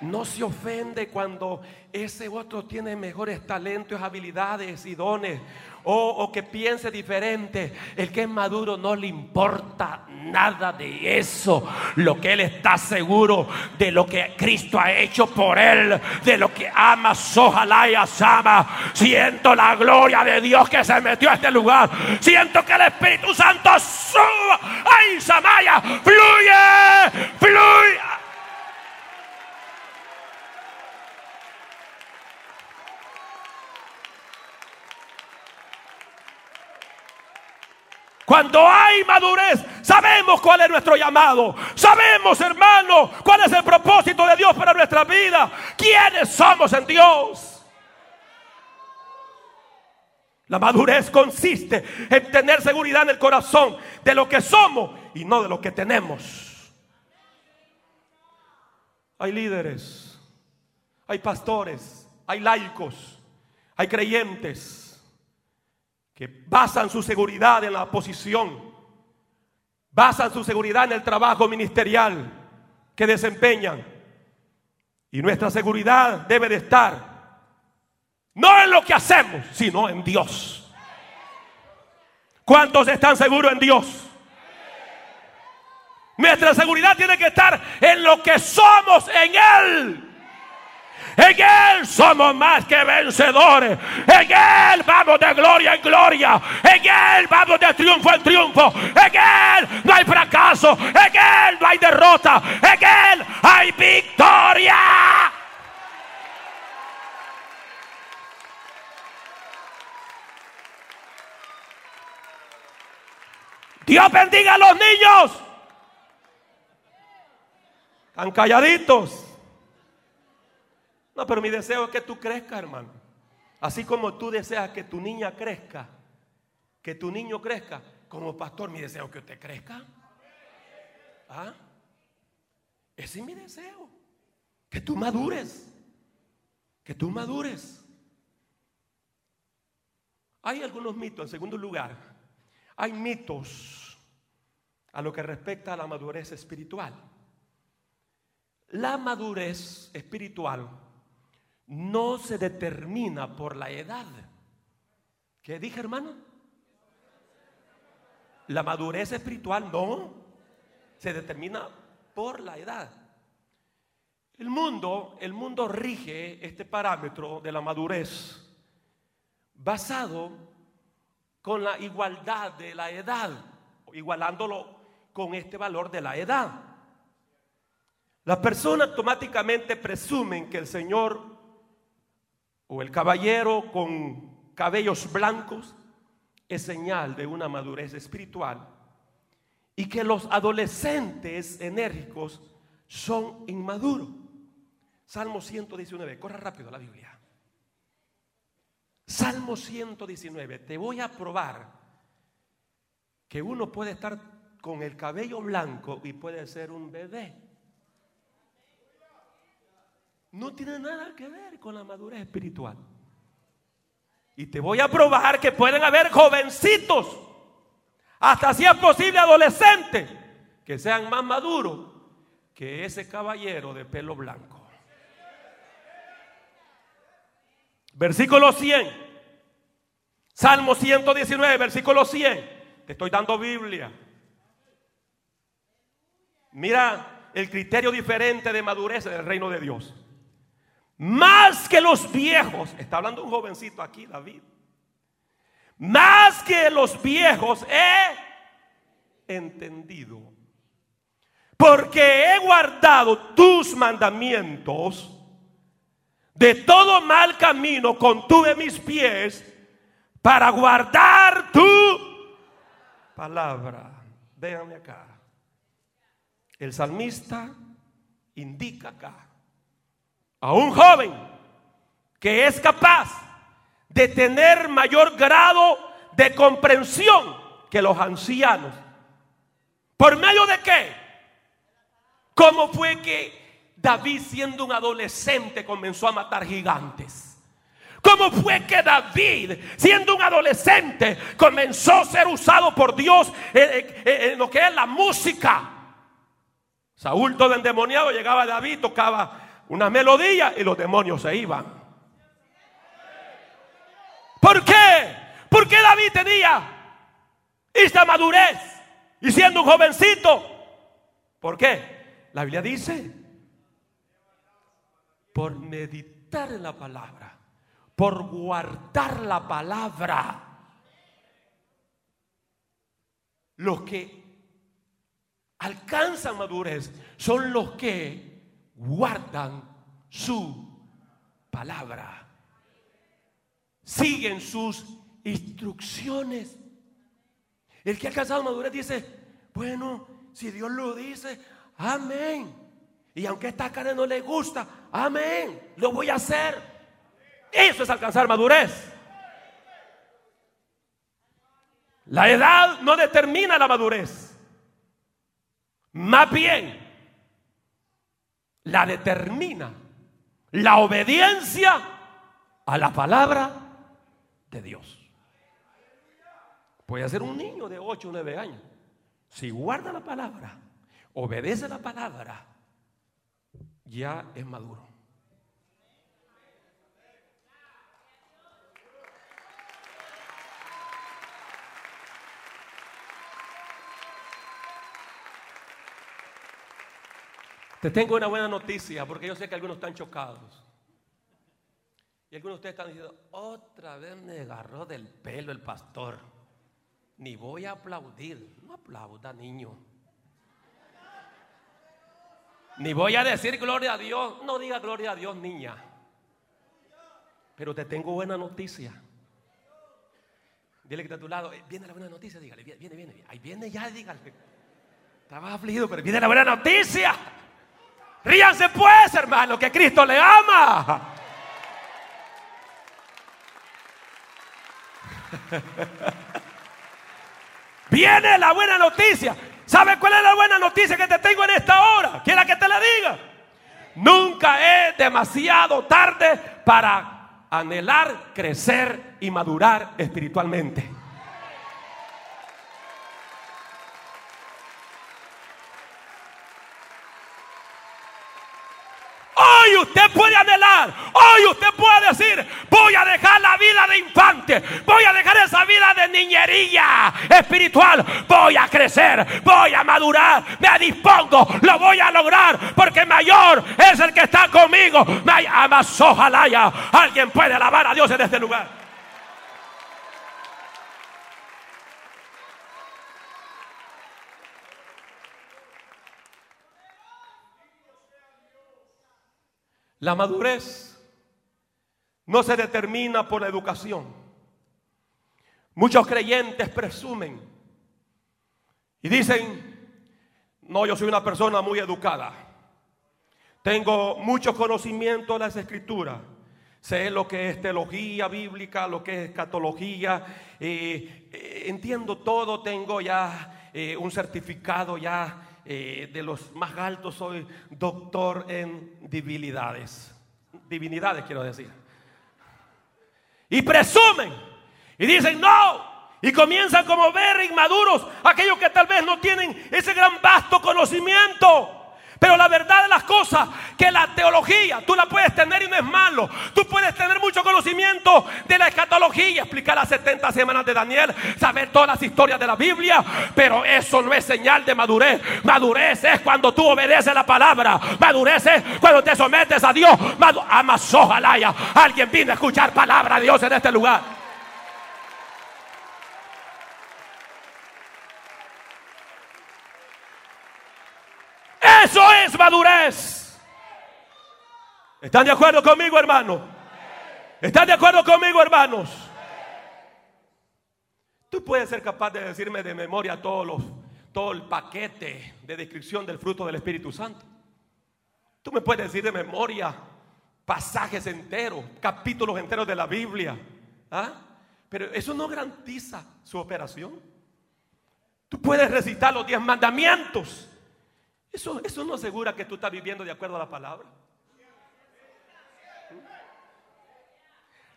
No se ofende cuando ese otro tiene mejores talentos, habilidades y dones. O, o, que piense diferente. El que es maduro no le importa nada de eso. Lo que él está seguro de lo que Cristo ha hecho por él, de lo que ama, ojalá y ama. Siento la gloria de Dios que se metió a este lugar. Siento que el Espíritu Santo suba. ¡Ay, Samaya! ¡Fluye! ¡Fluye! Cuando hay madurez, sabemos cuál es nuestro llamado. Sabemos, hermano, cuál es el propósito de Dios para nuestra vida. ¿Quiénes somos en Dios? La madurez consiste en tener seguridad en el corazón de lo que somos y no de lo que tenemos. Hay líderes, hay pastores, hay laicos, hay creyentes que basan su seguridad en la posición, basan su seguridad en el trabajo ministerial que desempeñan. Y nuestra seguridad debe de estar no en lo que hacemos, sino en Dios. ¿Cuántos están seguros en Dios? Nuestra seguridad tiene que estar en lo que somos en Él. En Él somos más que vencedores. En Él vamos de gloria en gloria. En Él vamos de triunfo en triunfo. En Él no hay fracaso. En Él no hay derrota. En Él hay victoria. Dios bendiga a los niños. Están calladitos. No, pero mi deseo es que tú crezcas, hermano. Así como tú deseas que tu niña crezca, que tu niño crezca, como pastor, mi deseo es que usted crezca. ¿Ah? Ese es mi deseo. Que tú madures. Que tú madures. Hay algunos mitos, en segundo lugar, hay mitos a lo que respecta a la madurez espiritual. La madurez espiritual no se determina por la edad. ¿Qué dije, hermano? La madurez espiritual no se determina por la edad. El mundo, el mundo rige este parámetro de la madurez basado con la igualdad de la edad, igualándolo con este valor de la edad. Las personas automáticamente presumen que el Señor o el caballero con cabellos blancos es señal de una madurez espiritual y que los adolescentes enérgicos son inmaduros. Salmo 119, corra rápido la Biblia. Salmo 119, te voy a probar que uno puede estar con el cabello blanco y puede ser un bebé. No tiene nada que ver con la madurez espiritual. Y te voy a probar que pueden haber jovencitos, hasta si es posible adolescentes, que sean más maduros que ese caballero de pelo blanco. Versículo 100. Salmo 119, versículo 100. Te estoy dando Biblia. Mira el criterio diferente de madurez del reino de Dios. Más que los viejos, está hablando un jovencito aquí, David. Más que los viejos he entendido. Porque he guardado tus mandamientos. De todo mal camino contuve mis pies para guardar tu palabra. Véanme acá. El salmista indica acá a un joven que es capaz de tener mayor grado de comprensión que los ancianos. ¿Por medio de qué? ¿Cómo fue que David siendo un adolescente comenzó a matar gigantes? ¿Cómo fue que David, siendo un adolescente, comenzó a ser usado por Dios en, lo que es la música? Saúl todo endemoniado, llegaba David, tocaba una melodía y los demonios se iban. ¿Por qué? Porque David tenía esta madurez y siendo un jovencito. ¿Por qué? La Biblia dice, por meditar en la palabra, por guardar la palabra. Los que alcanzan madurez son los que guardan su palabra. Siguen sus instrucciones. El que ha alcanzado madurez dice, bueno, si Dios lo dice, amén. Y aunque esta carne no le gusta, amén, lo voy a hacer. Eso es alcanzar madurez. La edad no determina la madurez. Más bien, la determina la obediencia a la palabra de Dios. Puede ser un niño de 8 o 9 años. Si guarda la palabra, obedece la palabra, ya es maduro. Te tengo una buena noticia porque yo sé que algunos están chocados. Y algunos de ustedes están diciendo, otra vez me agarró del pelo el pastor. Ni voy a aplaudir. No aplauda, niño. Ni voy a decir gloria a Dios. No diga gloria a Dios, niña. Pero te tengo buena noticia. Dile que está a tu lado. Eh, viene la buena noticia, dígale. Viene, viene, viene. Ahí viene ya, dígale. Estaba afligido, pero viene la buena noticia. Ríanse pues, hermano, que Cristo le ama. Viene la buena noticia. ¿Sabe cuál es la buena noticia que te tengo en esta hora? Quiera que te la diga. Nunca es demasiado tarde para anhelar, crecer y madurar espiritualmente. Hoy usted puede anhelar, hoy usted puede decir, voy a dejar la vida de infante, voy a dejar esa vida de niñería espiritual, voy a crecer, voy a madurar, me dispongo, lo voy a lograr, porque mayor es el que está conmigo. ojalá ya alguien puede alabar a Dios en este lugar. La madurez no se determina por la educación. Muchos creyentes presumen y dicen, no, yo soy una persona muy educada. Tengo mucho conocimiento de las escrituras. Sé lo que es teología bíblica, lo que es escatología. Eh, eh, entiendo todo. Tengo ya eh, un certificado ya de los más altos. Soy doctor en divinidades. Divinidades quiero decir. Y presumen. Y dicen, no. Y comienzan como ver inmaduros aquellos que tal vez no tienen ese gran vasto conocimiento. Pero la verdad de las cosas, que la teología, tú la puedes tener y no es malo. Tú puedes tener mucho conocimiento de la escatología, explicar las 70 semanas de Daniel, saber todas las historias de la Biblia. Pero eso no es señal de madurez. Madurez es cuando tú obedeces la palabra. Madurez es cuando te sometes a Dios. Amas, ojalá alguien vino a escuchar palabra de Dios en este lugar. Madurez. ¿Están de acuerdo conmigo, hermano? ¿Están de acuerdo conmigo, hermanos? Tú puedes ser capaz de decirme de memoria todos los, todo el paquete de descripción del fruto del Espíritu Santo. Tú me puedes decir de memoria pasajes enteros, capítulos enteros de la Biblia. ¿ah? Pero eso no garantiza su operación. Tú puedes recitar los diez mandamientos. Eso, eso no asegura que tú estás viviendo de acuerdo a la palabra.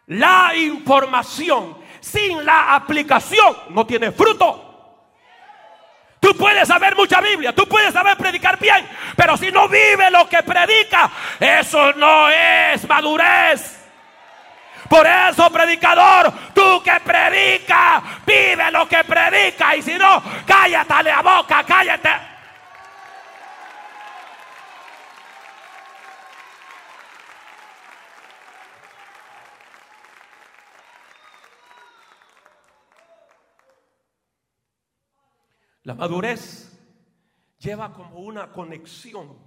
La información sin la aplicación no tiene fruto. Tú puedes saber mucha Biblia, tú puedes saber predicar bien, pero si no vive lo que predica, eso no es madurez. Por eso, predicador, tú que predica, vive lo que predica y si no, cállate la boca, cállate. La madurez lleva como una conexión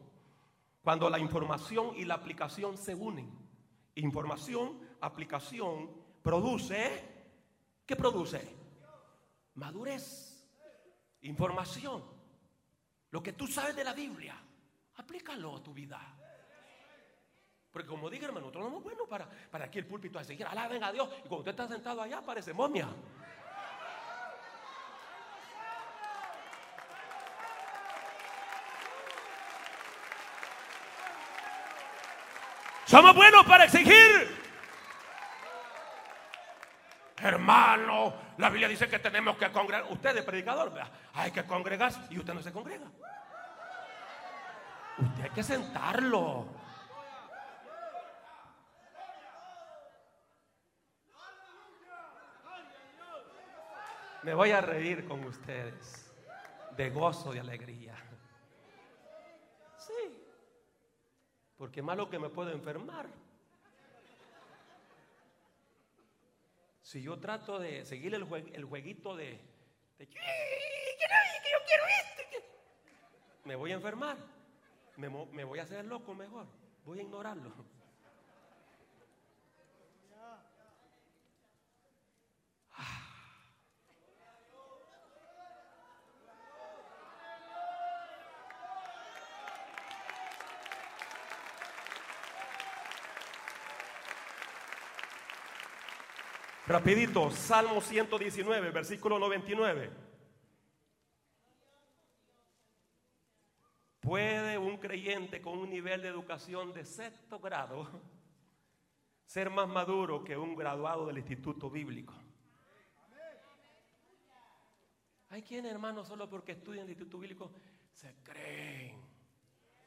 cuando la información y la aplicación se unen. Información, aplicación, produce, ¿qué produce? Madurez, información. Lo que tú sabes de la Biblia, aplícalo a tu vida. Porque como dije hermano, nosotros no somos buenos para, para aquí el púlpito a seguir, alaben a Dios. Y cuando usted está sentado allá, parece momia. Somos buenos para exigir. Hermano, la Biblia dice que tenemos que congregar. Usted es predicador, hay que congregarse y usted no se congrega. Usted hay que sentarlo. Me voy a reír con ustedes de gozo y alegría. Sí. Porque malo que me puedo enfermar. Si yo trato de seguir el, jueguito de, que yo quiero este, me voy a enfermar. Me, me voy a hacer loco mejor. Voy a ignorarlo. Rapidito, Salmo 119, versículo 99. ¿Puede un creyente con un nivel de educación de sexto grado ser más maduro que un graduado del instituto bíblico? Hay quienes, hermanos, solo porque estudian el instituto bíblico, se creen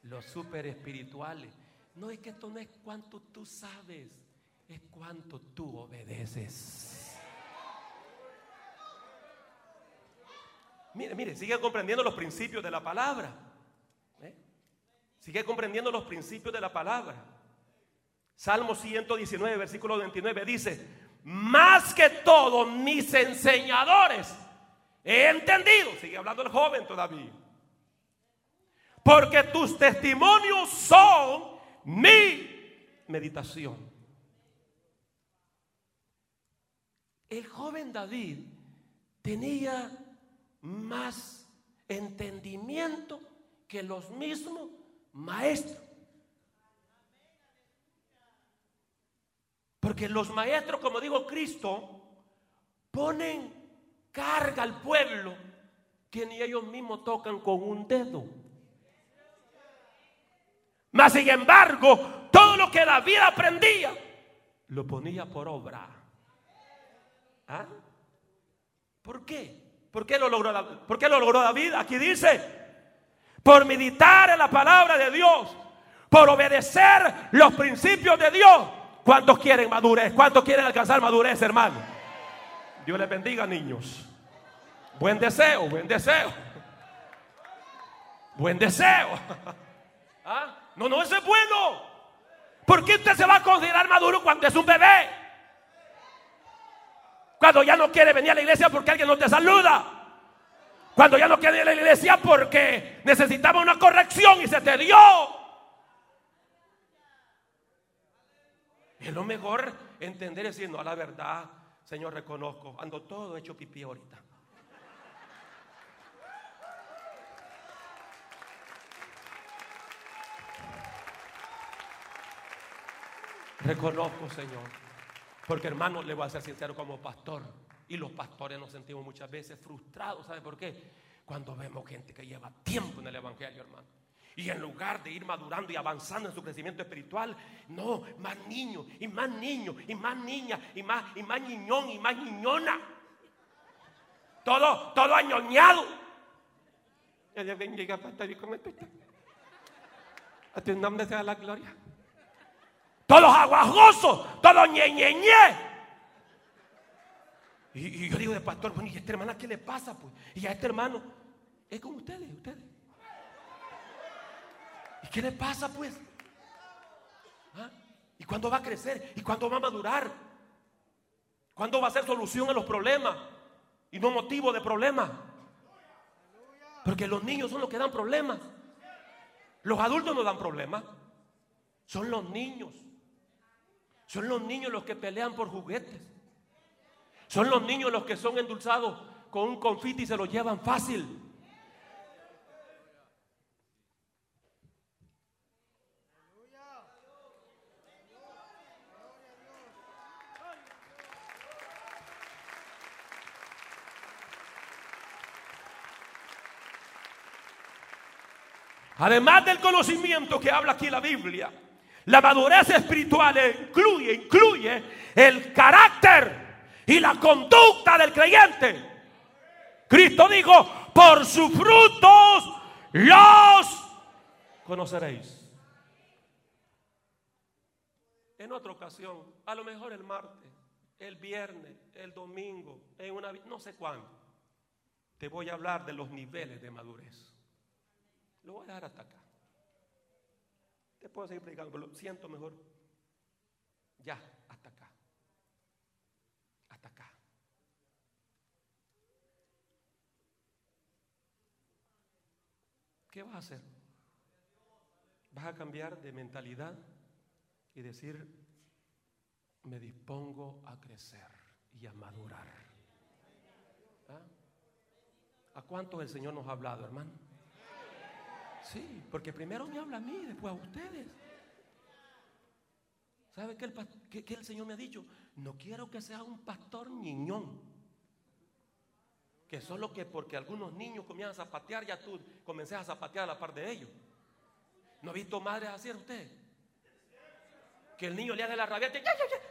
los super espirituales. No es que esto no es cuanto tú sabes es cuánto tú obedeces. Mire, mire, sigue comprendiendo los principios de la palabra. ¿eh? Sigue comprendiendo los principios de la palabra. Salmo 119, versículo 29 dice, más que todo mis enseñadores he entendido, sigue hablando el joven todavía, porque tus testimonios son mi meditación. El joven David tenía más entendimiento que los mismos maestros. Porque los maestros, como dijo Cristo, ponen carga al pueblo que ni ellos mismos tocan con un dedo. Mas sin embargo, todo lo que David aprendía, lo ponía por obra. ¿Ah? ¿Por qué? ¿Por qué lo logró David? ¿Por qué lo logró David? Aquí dice, por meditar en la palabra de Dios, por obedecer los principios de Dios. ¿Cuántos quieren madurez? ¿Cuántos quieren alcanzar madurez, hermano? Dios les bendiga, niños. Buen deseo, buen deseo. Buen deseo. ¿Ah? No, no, ese es bueno. ¿Por qué usted se va a considerar maduro cuando es un bebé? Cuando ya no quiere venir a la iglesia porque alguien no te saluda. Cuando ya no quiere ir a la iglesia porque necesitaba una corrección y se te dio. Es lo mejor entender es decir, no, la verdad, Señor, reconozco, ando todo hecho pipí ahorita. Reconozco, Señor. Porque hermano, le voy a ser sincero como pastor. Y los pastores nos sentimos muchas veces frustrados. ¿Sabe por qué? Cuando vemos gente que lleva tiempo en el Evangelio, hermano. Y en lugar de ir madurando y avanzando en su crecimiento espiritual, no, más niños, y más niños, y más niñas, y más, y más niñón, y más niñona. Todo, todo añoñado. A tu nombre sea la gloria todos aguajosos, todos ñe, ñe, ñe. Y, yo digo de pastor, bueno, ¿y esta hermana qué le pasa? Pues? Y a este hermano, es con ustedes, ustedes. ¿Y qué le pasa, pues? ¿Ah? ¿Y cuándo va a crecer? ¿Y cuándo va a madurar? ¿Cuándo va a ser solución a los problemas? Y no motivo de problemas. Porque los niños son los que dan problemas. Los adultos no dan problemas. Son los niños. Son los niños los que pelean por juguetes. Son los niños los que son endulzados con un confite y se lo llevan fácil. Además del conocimiento que habla aquí la Biblia, la madurez espiritual incluye, incluye el carácter y la conducta del creyente. Cristo dijo, por sus frutos los conoceréis. En otra ocasión, a lo mejor el martes, el viernes, el domingo, en una no sé cuándo, te voy a hablar de los niveles de madurez. Lo voy a dejar hasta acá. Te puedo seguir predicando, pero siento mejor. Ya, hasta acá. Hasta acá. ¿Qué vas a hacer? Vas a cambiar de mentalidad y decir, me dispongo a crecer y a madurar. ¿Ah? ¿A cuánto el Señor nos ha hablado, hermano? Sí, porque primero me habla a mí, después a ustedes. ¿Sabe qué el, el Señor me ha dicho? No quiero que sea un pastor niñón. Que solo que porque algunos niños comienzan a zapatear, ya tú comencé a zapatear a la par de ellos. ¿No ha visto madres así a usted? Que el niño le hace la rabia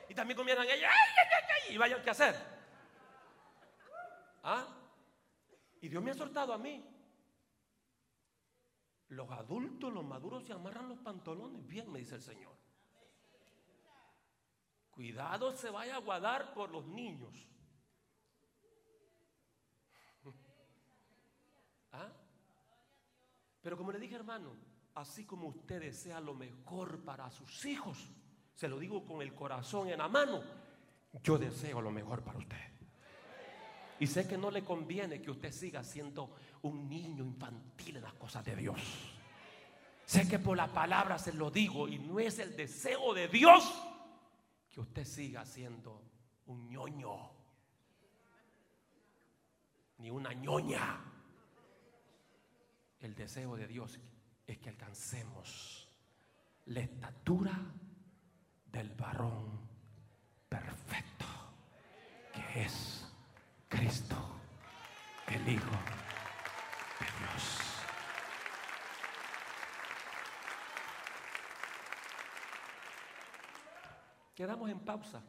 y también comienzan ellos y vayan qué hacer. ¿Ah? Y Dios me ha soltado a mí. Los adultos, los maduros se amarran los pantalones. Bien, me dice el Señor. Cuidado se vaya a guardar por los niños. ¿Ah? Pero como le dije, hermano, así como usted desea lo mejor para sus hijos, se lo digo con el corazón en la mano, yo deseo lo mejor para usted. Y sé que no le conviene que usted siga siendo un niño infantil en las cosas de Dios. Sé que por la palabra se lo digo y no es el deseo de Dios que usted siga siendo un ñoño ni una ñoña. El deseo de Dios es que alcancemos la estatura del varón perfecto, que es Cristo, el Hijo de Dios. Quedamos en pausa.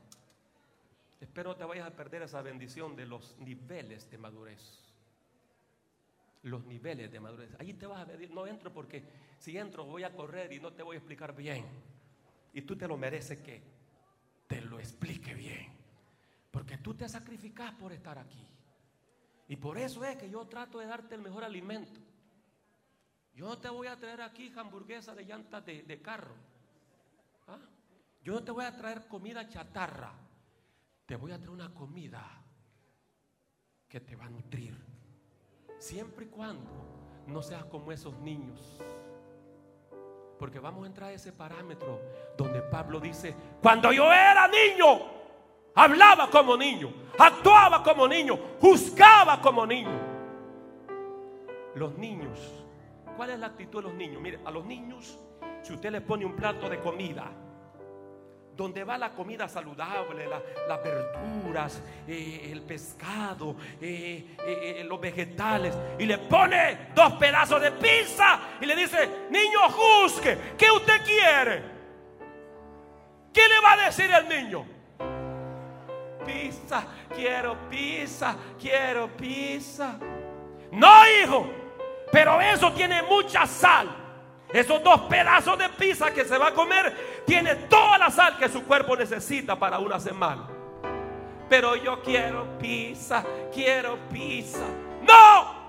Espero no te vayas a perder esa bendición de los niveles de madurez. Los niveles de madurez. Ahí te vas a medir. No entro porque si entro voy a correr y no te voy a explicar bien. Y tú te lo mereces que te lo explique bien. Porque tú te sacrificas por estar aquí. Y por eso es que yo trato de darte el mejor alimento. Yo no te voy a traer aquí hamburguesa de llantas de, carro. ¿Ah? Yo no te voy a traer comida chatarra. Te voy a traer una comida que te va a nutrir. Siempre y cuando no seas como esos niños. Porque vamos a entrar a ese parámetro donde Pablo dice, cuando yo era niño, hablaba como niño, actuaba como niño, juzgaba como niño. Los niños, ¿cuál es la actitud de los niños? Mire, a los niños, si usted les pone un plato de comida, donde va la comida saludable, las verduras, eh, el pescado, eh, eh, los vegetales, y le pone dos pedazos de pizza y le dice, niño, juzgue, ¿qué usted quiere? ¿Qué le va a decir el niño? Pizza, quiero pizza, quiero pizza. No, hijo, pero eso tiene mucha sal. Esos dos pedazos de pizza que se va a comer tiene toda la sal que su cuerpo necesita para una semana. Pero yo quiero pizza, quiero pizza. No,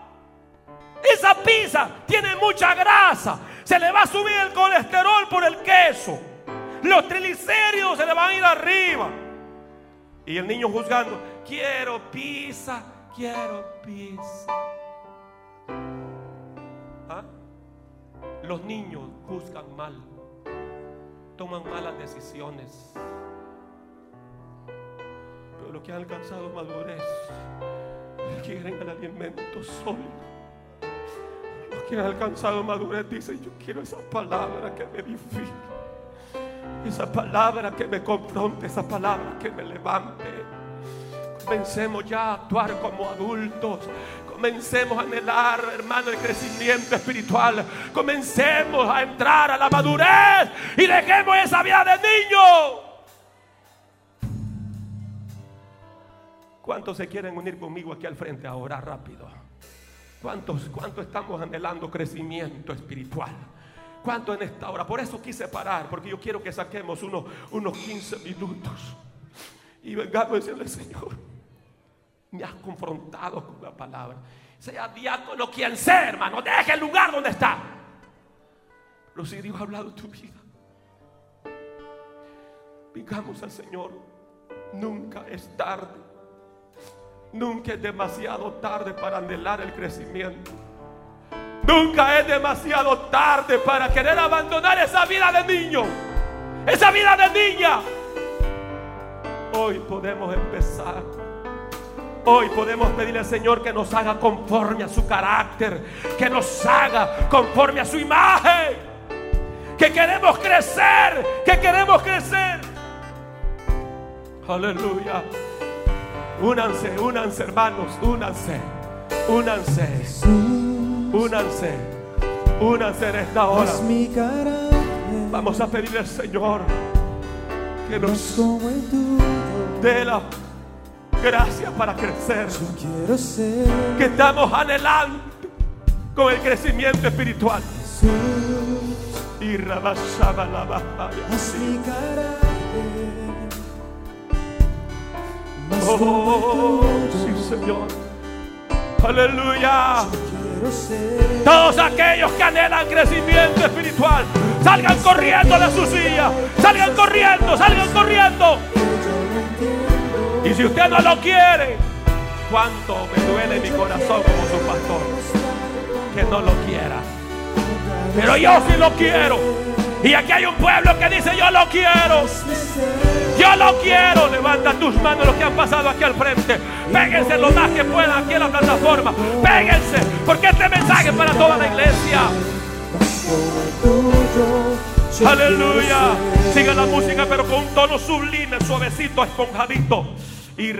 esa pizza tiene mucha grasa. Se le va a subir el colesterol por el queso. Los triglicéridos se le van a ir arriba. Y el niño juzgando, quiero pizza, quiero pizza. Los niños juzgan mal, toman malas decisiones. Pero los que han alcanzado madurez quieren el alimento sólido. Los que han alcanzado madurez dicen, yo quiero esa palabra que me edifique. Esa palabra que me confronte, esa palabra que me levante. Comencemos ya a actuar como adultos, Comencemos a anhelar, hermano, el crecimiento espiritual. Comencemos a entrar a la madurez y dejemos esa vida de niño. ¿Cuántos se quieren unir conmigo aquí al frente a orar rápido? ¿Cuántos, cuántos estamos anhelando crecimiento espiritual? ¿Cuántos en esta hora? Por eso quise parar, porque yo quiero que saquemos unos, unos 15 minutos y vengamos a decirle, Señor me has confrontado con la palabra. Sea diácono quien sea, hermano, deje el lugar donde está. Pero si Dios ha hablado tu vida, Digamos al Señor, nunca es tarde. Nunca es demasiado tarde para anhelar el crecimiento. Nunca es demasiado tarde para querer abandonar esa vida de niño, esa vida de niña. Hoy podemos empezar Hoy podemos pedirle al Señor que nos haga conforme a su carácter, que nos haga conforme a su imagen, que queremos crecer, que queremos crecer. Aleluya. Únanse, únanse hermanos, únanse, únanse, únanse, únanse en esta hora. Vamos a pedirle al Señor que nos dé la gracias para crecer. Que estamos anhelando con el crecimiento espiritual. Y rabashaba la Oh, sí, Señor. Aleluya. Todos aquellos que anhelan crecimiento espiritual, salgan corriendo de su silla. Salgan corriendo, salgan corriendo. Y si usted no lo quiere, cuánto me duele mi corazón como su pastor que no lo quiera. Pero yo sí lo quiero. Y aquí hay un pueblo que dice, yo lo quiero. Yo lo quiero. Levanta tus manos los que han pasado aquí al frente. Péguense lo más que puedan aquí en la plataforma. Péguense. Porque este mensaje es para toda la iglesia. Aleluya. Sigue la música, pero con un tono sublime, suavecito, esponjadito. Y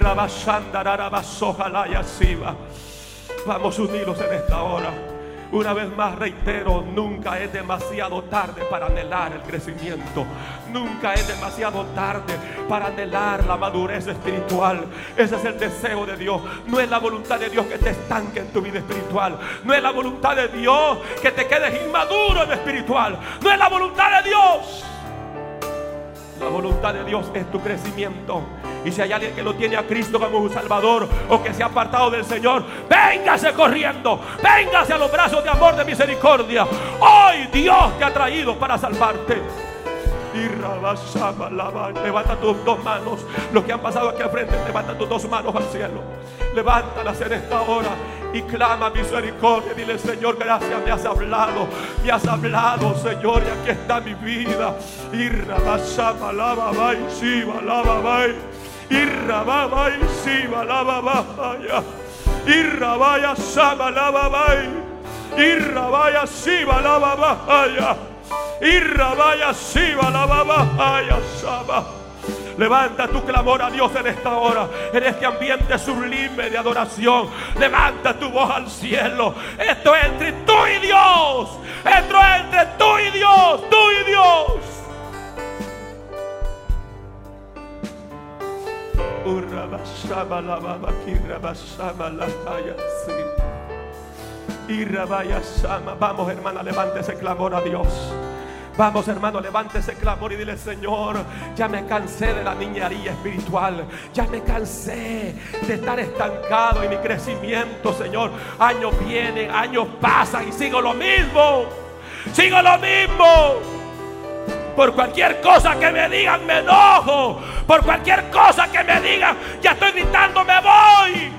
ojalá y así va. Vamos unidos en esta hora. Una vez más reitero, nunca es demasiado tarde para anhelar el crecimiento. Nunca es demasiado tarde para anhelar la madurez espiritual. Ese es el deseo de Dios. No es la voluntad de Dios que te estanque en tu vida espiritual. No es la voluntad de Dios que te quedes inmaduro en espiritual. No es la voluntad de Dios. La voluntad de Dios es tu crecimiento. Y si hay alguien que lo tiene a Cristo como un Salvador o que se ha apartado del Señor, véngase corriendo, véngase a los brazos de amor, de misericordia. Hoy Dios te ha traído para salvarte. Y levanta tus dos manos. Los que han pasado aquí al frente, levanta tus dos manos al cielo. Levántalas en esta hora y clama misericordia. Dile, Señor, gracias, me has hablado. Me has hablado, Señor, y aquí está mi vida. Y rabashama, lava, y shiva, lava, y rababa y siba la babaya. Y rabaya sama la babaya. Y rabaya siba la babaya. Y rabaya siba la babaya sama. Levanta tu clamor a Dios en esta hora, en este ambiente sublime de adoración. Levanta tu voz al cielo. Esto es entre tú y Dios. Esto es entre tú y Dios, tú y Dios. Vamos, hermana, levante ese clamor a Dios. Vamos, hermano, levante ese clamor y dile, Señor, ya me cansé de la niñería espiritual. Ya me cansé de estar estancado en mi crecimiento, Señor. Años vienen, años pasan y sigo lo mismo. Sigo lo mismo. Por cualquier cosa que me digan me enojo. Por cualquier cosa que me digan, ya estoy gritando, me voy.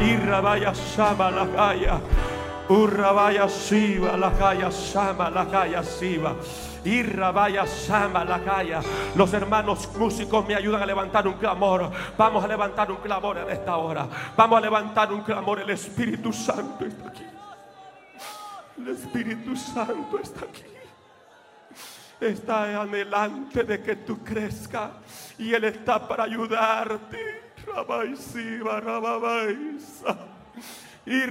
Irrabaya Sama la Gaya. Urrabaya Siva la Gaya Sama la Gaya Siva. Y Rabaya Sama la calla. Los hermanos músicos me ayudan a levantar un clamor. Vamos a levantar un clamor en esta hora. Vamos a levantar un clamor. El Espíritu Santo está aquí. El Espíritu Santo está aquí. Está anhelante de que tú crezcas. Y Él está para ayudarte. Rabaisi, Rabaisa. Y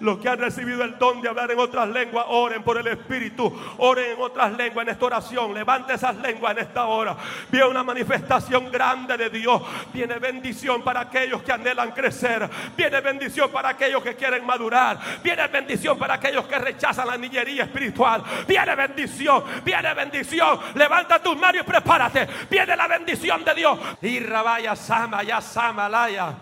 los que han recibido el don de hablar en otras lenguas, oren por el Espíritu, oren en otras lenguas en esta oración. Levante esas lenguas en esta hora. Viene una manifestación grande de Dios. Viene bendición para aquellos que anhelan crecer. Viene bendición para aquellos que quieren madurar. Viene bendición para aquellos que rechazan la niñería espiritual. Viene bendición, viene bendición. Levanta tus manos y prepárate. Viene la bendición de Dios. Y rabaya sama, ya sama. Malaya.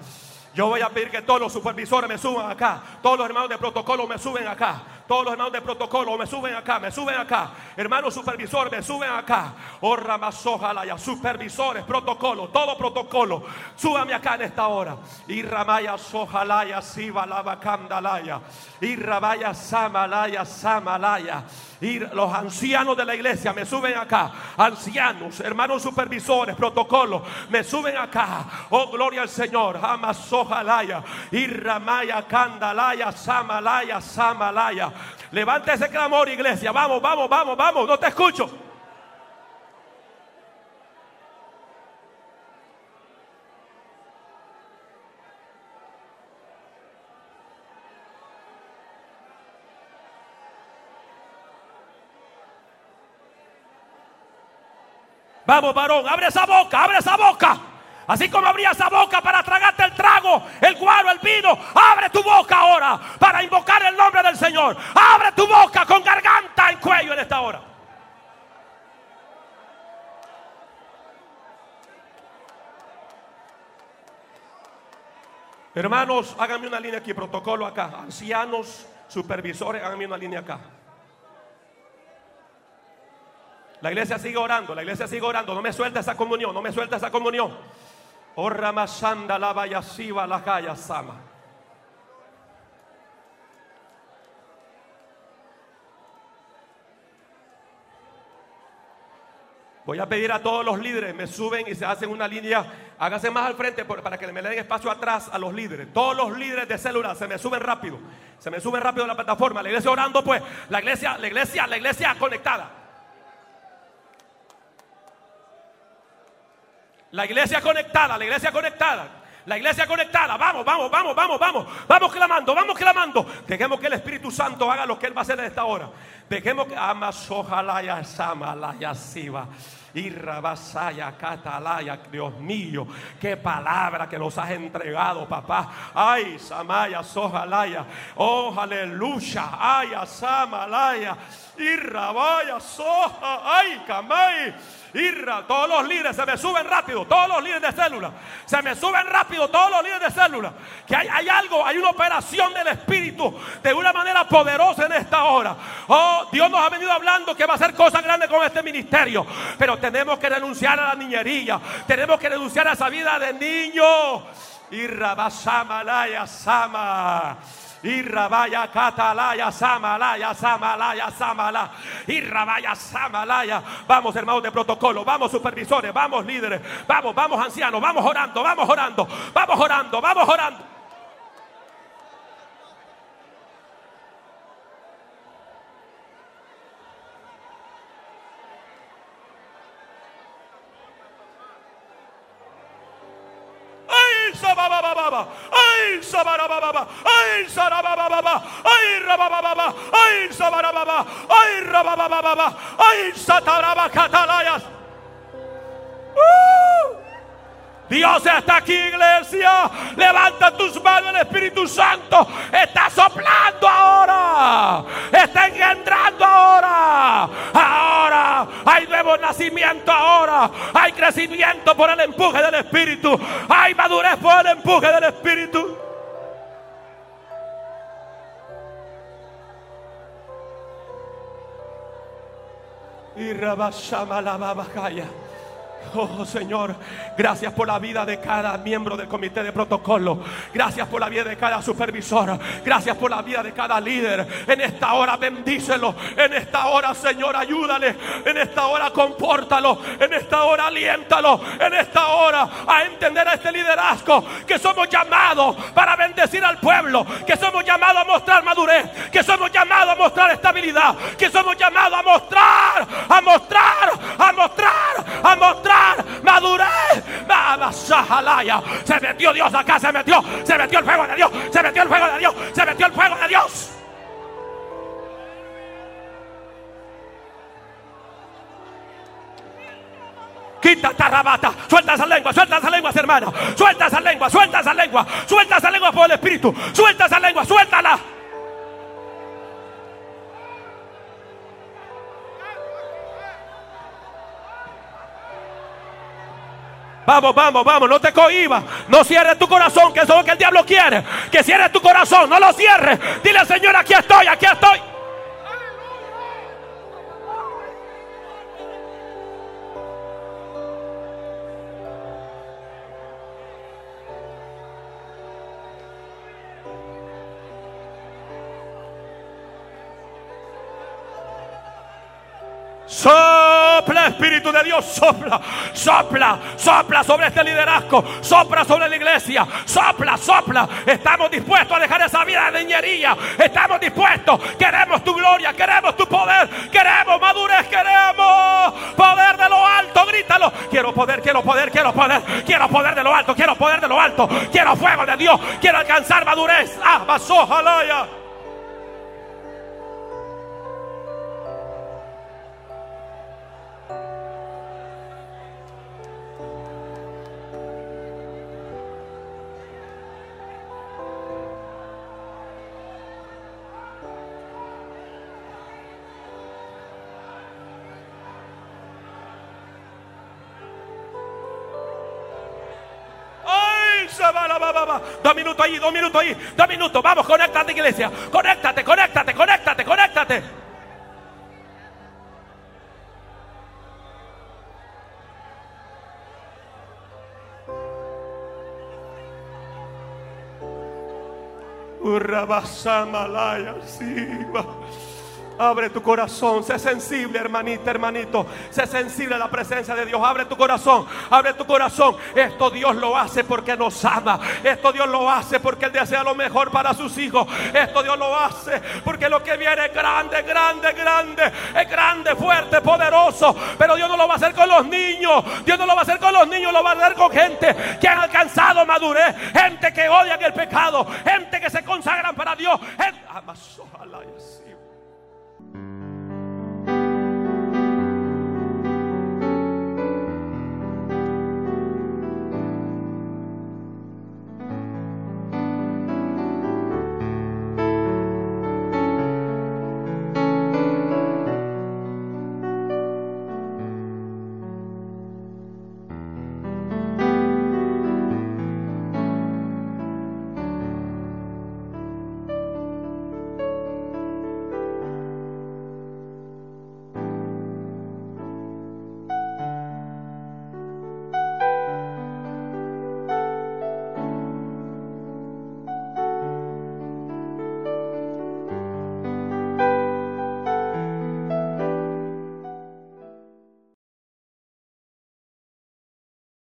Yo voy a pedir que todos los supervisores me suban acá. Todos los hermanos de protocolo me suben acá. Todos los hermanos de protocolo me suben acá, me suben acá. Hermanos supervisores me suben acá. Oh Ramasojalaya, supervisores, protocolo, todo protocolo. Súbame acá en esta hora. Y Ramaya Sojalaya, Siva Lava Candalaya. Y Ramaya Samalaya, Samalaya. Y los ancianos de la iglesia me suben acá. Ancianos, hermanos supervisores, protocolo, me suben acá. Oh, gloria al Señor. Amasojalaya. Y Ramaya Candalaya, Samalaya, Samalaya. Levanta ese clamor, iglesia. Vamos, vamos, vamos, vamos. No te escucho. Vamos, varón, abre esa boca, abre esa boca. Así como abría esa boca para tragarte el trago, el guaro, el vino, abre tu boca ahora para invocar el nombre del Señor. Abre tu boca con garganta en cuello en esta hora. Hermanos, háganme una línea aquí, protocolo acá. Ancianos, supervisores, háganme una línea acá. La iglesia sigue orando, la iglesia sigue orando. No me suelta esa comunión, no me suelta esa comunión. Oh la la Gaya Sama. Voy a pedir a todos los líderes, me suben y se hacen una línea, háganse más al frente para que me den espacio atrás a los líderes. Todos los líderes de célula se me suben rápido, se me suben rápido a la plataforma. La iglesia orando pues, la iglesia, la iglesia, la iglesia conectada. La iglesia conectada, la iglesia conectada. La iglesia conectada, vamos, vamos, vamos, vamos, vamos, vamos clamando, vamos clamando. Dejemos que el Espíritu Santo haga lo que Él va a hacer en esta hora. Dejemos que amas ojalá sama la yasiva. Y catalaya, Dios mío, qué palabra que nos has entregado, papá. Ay, Samaya, sojalaya, oh, aleluya, ay, samalaya, y rabaya, soja, ay, camay. Irra, todos los líderes se me suben rápido, todos los líderes de célula, se me suben rápido, todos los líderes de célula. Que hay, hay algo, hay una operación del Espíritu de una manera poderosa en esta hora. Oh, Dios nos ha venido hablando que va a hacer cosas grandes con este ministerio, pero tenemos que renunciar a la niñería, tenemos que renunciar a esa vida de niño. Irra, basamalaya, sama. Irrabaya catalaya samalaya samalaya samala. Irrabaya samalaya. Vamos hermanos de protocolo, vamos supervisores, vamos líderes, vamos, vamos ancianos, vamos orando, vamos orando, vamos orando, vamos orando. ¡Uh! Dios está aquí, iglesia. Levanta tus manos, el Espíritu Santo está soplando ahora. Está engendrando ahora. Ahora hay nuevo nacimiento ahora. Hay crecimiento por el empuje del Espíritu. Hay madurez por el empuje del Espíritu. Y rabashama la babacaya. Oh Señor, gracias por la vida de cada miembro del comité de protocolo. Gracias por la vida de cada supervisor. Gracias por la vida de cada líder. En esta hora bendícelo. En esta hora, Señor, ayúdale. En esta hora, compórtalo. En esta hora, aliéntalo. En esta hora, a entender a este liderazgo que somos llamados para bendecir al pueblo. Que somos llamados a mostrar madurez. Que somos llamados a mostrar estabilidad. Que somos llamados a mostrar, a mostrar, a mostrar, a mostrar Vamos, Sahalaya. Se metió Dios acá, se metió, se metió el fuego de Dios, se metió el fuego de Dios, se metió el fuego de Dios. Quita tarabata, suelta esa lengua, suelta esa lengua, hermana, suelta esa lengua, suelta esa lengua, suelta esa lengua por el Espíritu, suelta esa lengua, suéltala. Vamos, vamos, vamos, no te cohibas. No cierres tu corazón, que eso es lo que el diablo quiere. Que cierres tu corazón, no lo cierres. Dile, Señor, aquí estoy, aquí estoy. Sopla, Espíritu de Dios, sopla, sopla, sopla sobre este liderazgo, sopla sobre la iglesia, sopla, sopla. Estamos dispuestos a dejar esa vida de niñería, estamos dispuestos, queremos tu gloria, queremos tu poder, queremos madurez, queremos poder de lo alto, grítalo. Quiero poder, quiero poder, quiero poder, quiero poder de lo alto, quiero poder de lo alto, quiero fuego de Dios, quiero alcanzar madurez. Ah, pasó, jalaya. dos minutos ahí, dos minutos ahí, dos minutos. Vamos, conéctate, iglesia. Conéctate, conéctate, conéctate, conéctate. Urrabasamalaya, sí. Abre tu corazón, sé sensible, hermanita, hermanito. Sé sensible a la presencia de Dios. Abre tu corazón, abre tu corazón. Esto Dios lo hace porque nos ama. Esto Dios lo hace porque Él desea lo mejor para sus hijos. Esto Dios lo hace porque lo que viene es grande, grande, grande. Es grande, fuerte, poderoso. Pero Dios no lo va a hacer con los niños. Dios no lo va a hacer con los niños, lo va a hacer con gente que han alcanzado madurez. Gente que odian el pecado. Gente que se consagran para Dios. Gente... Ah,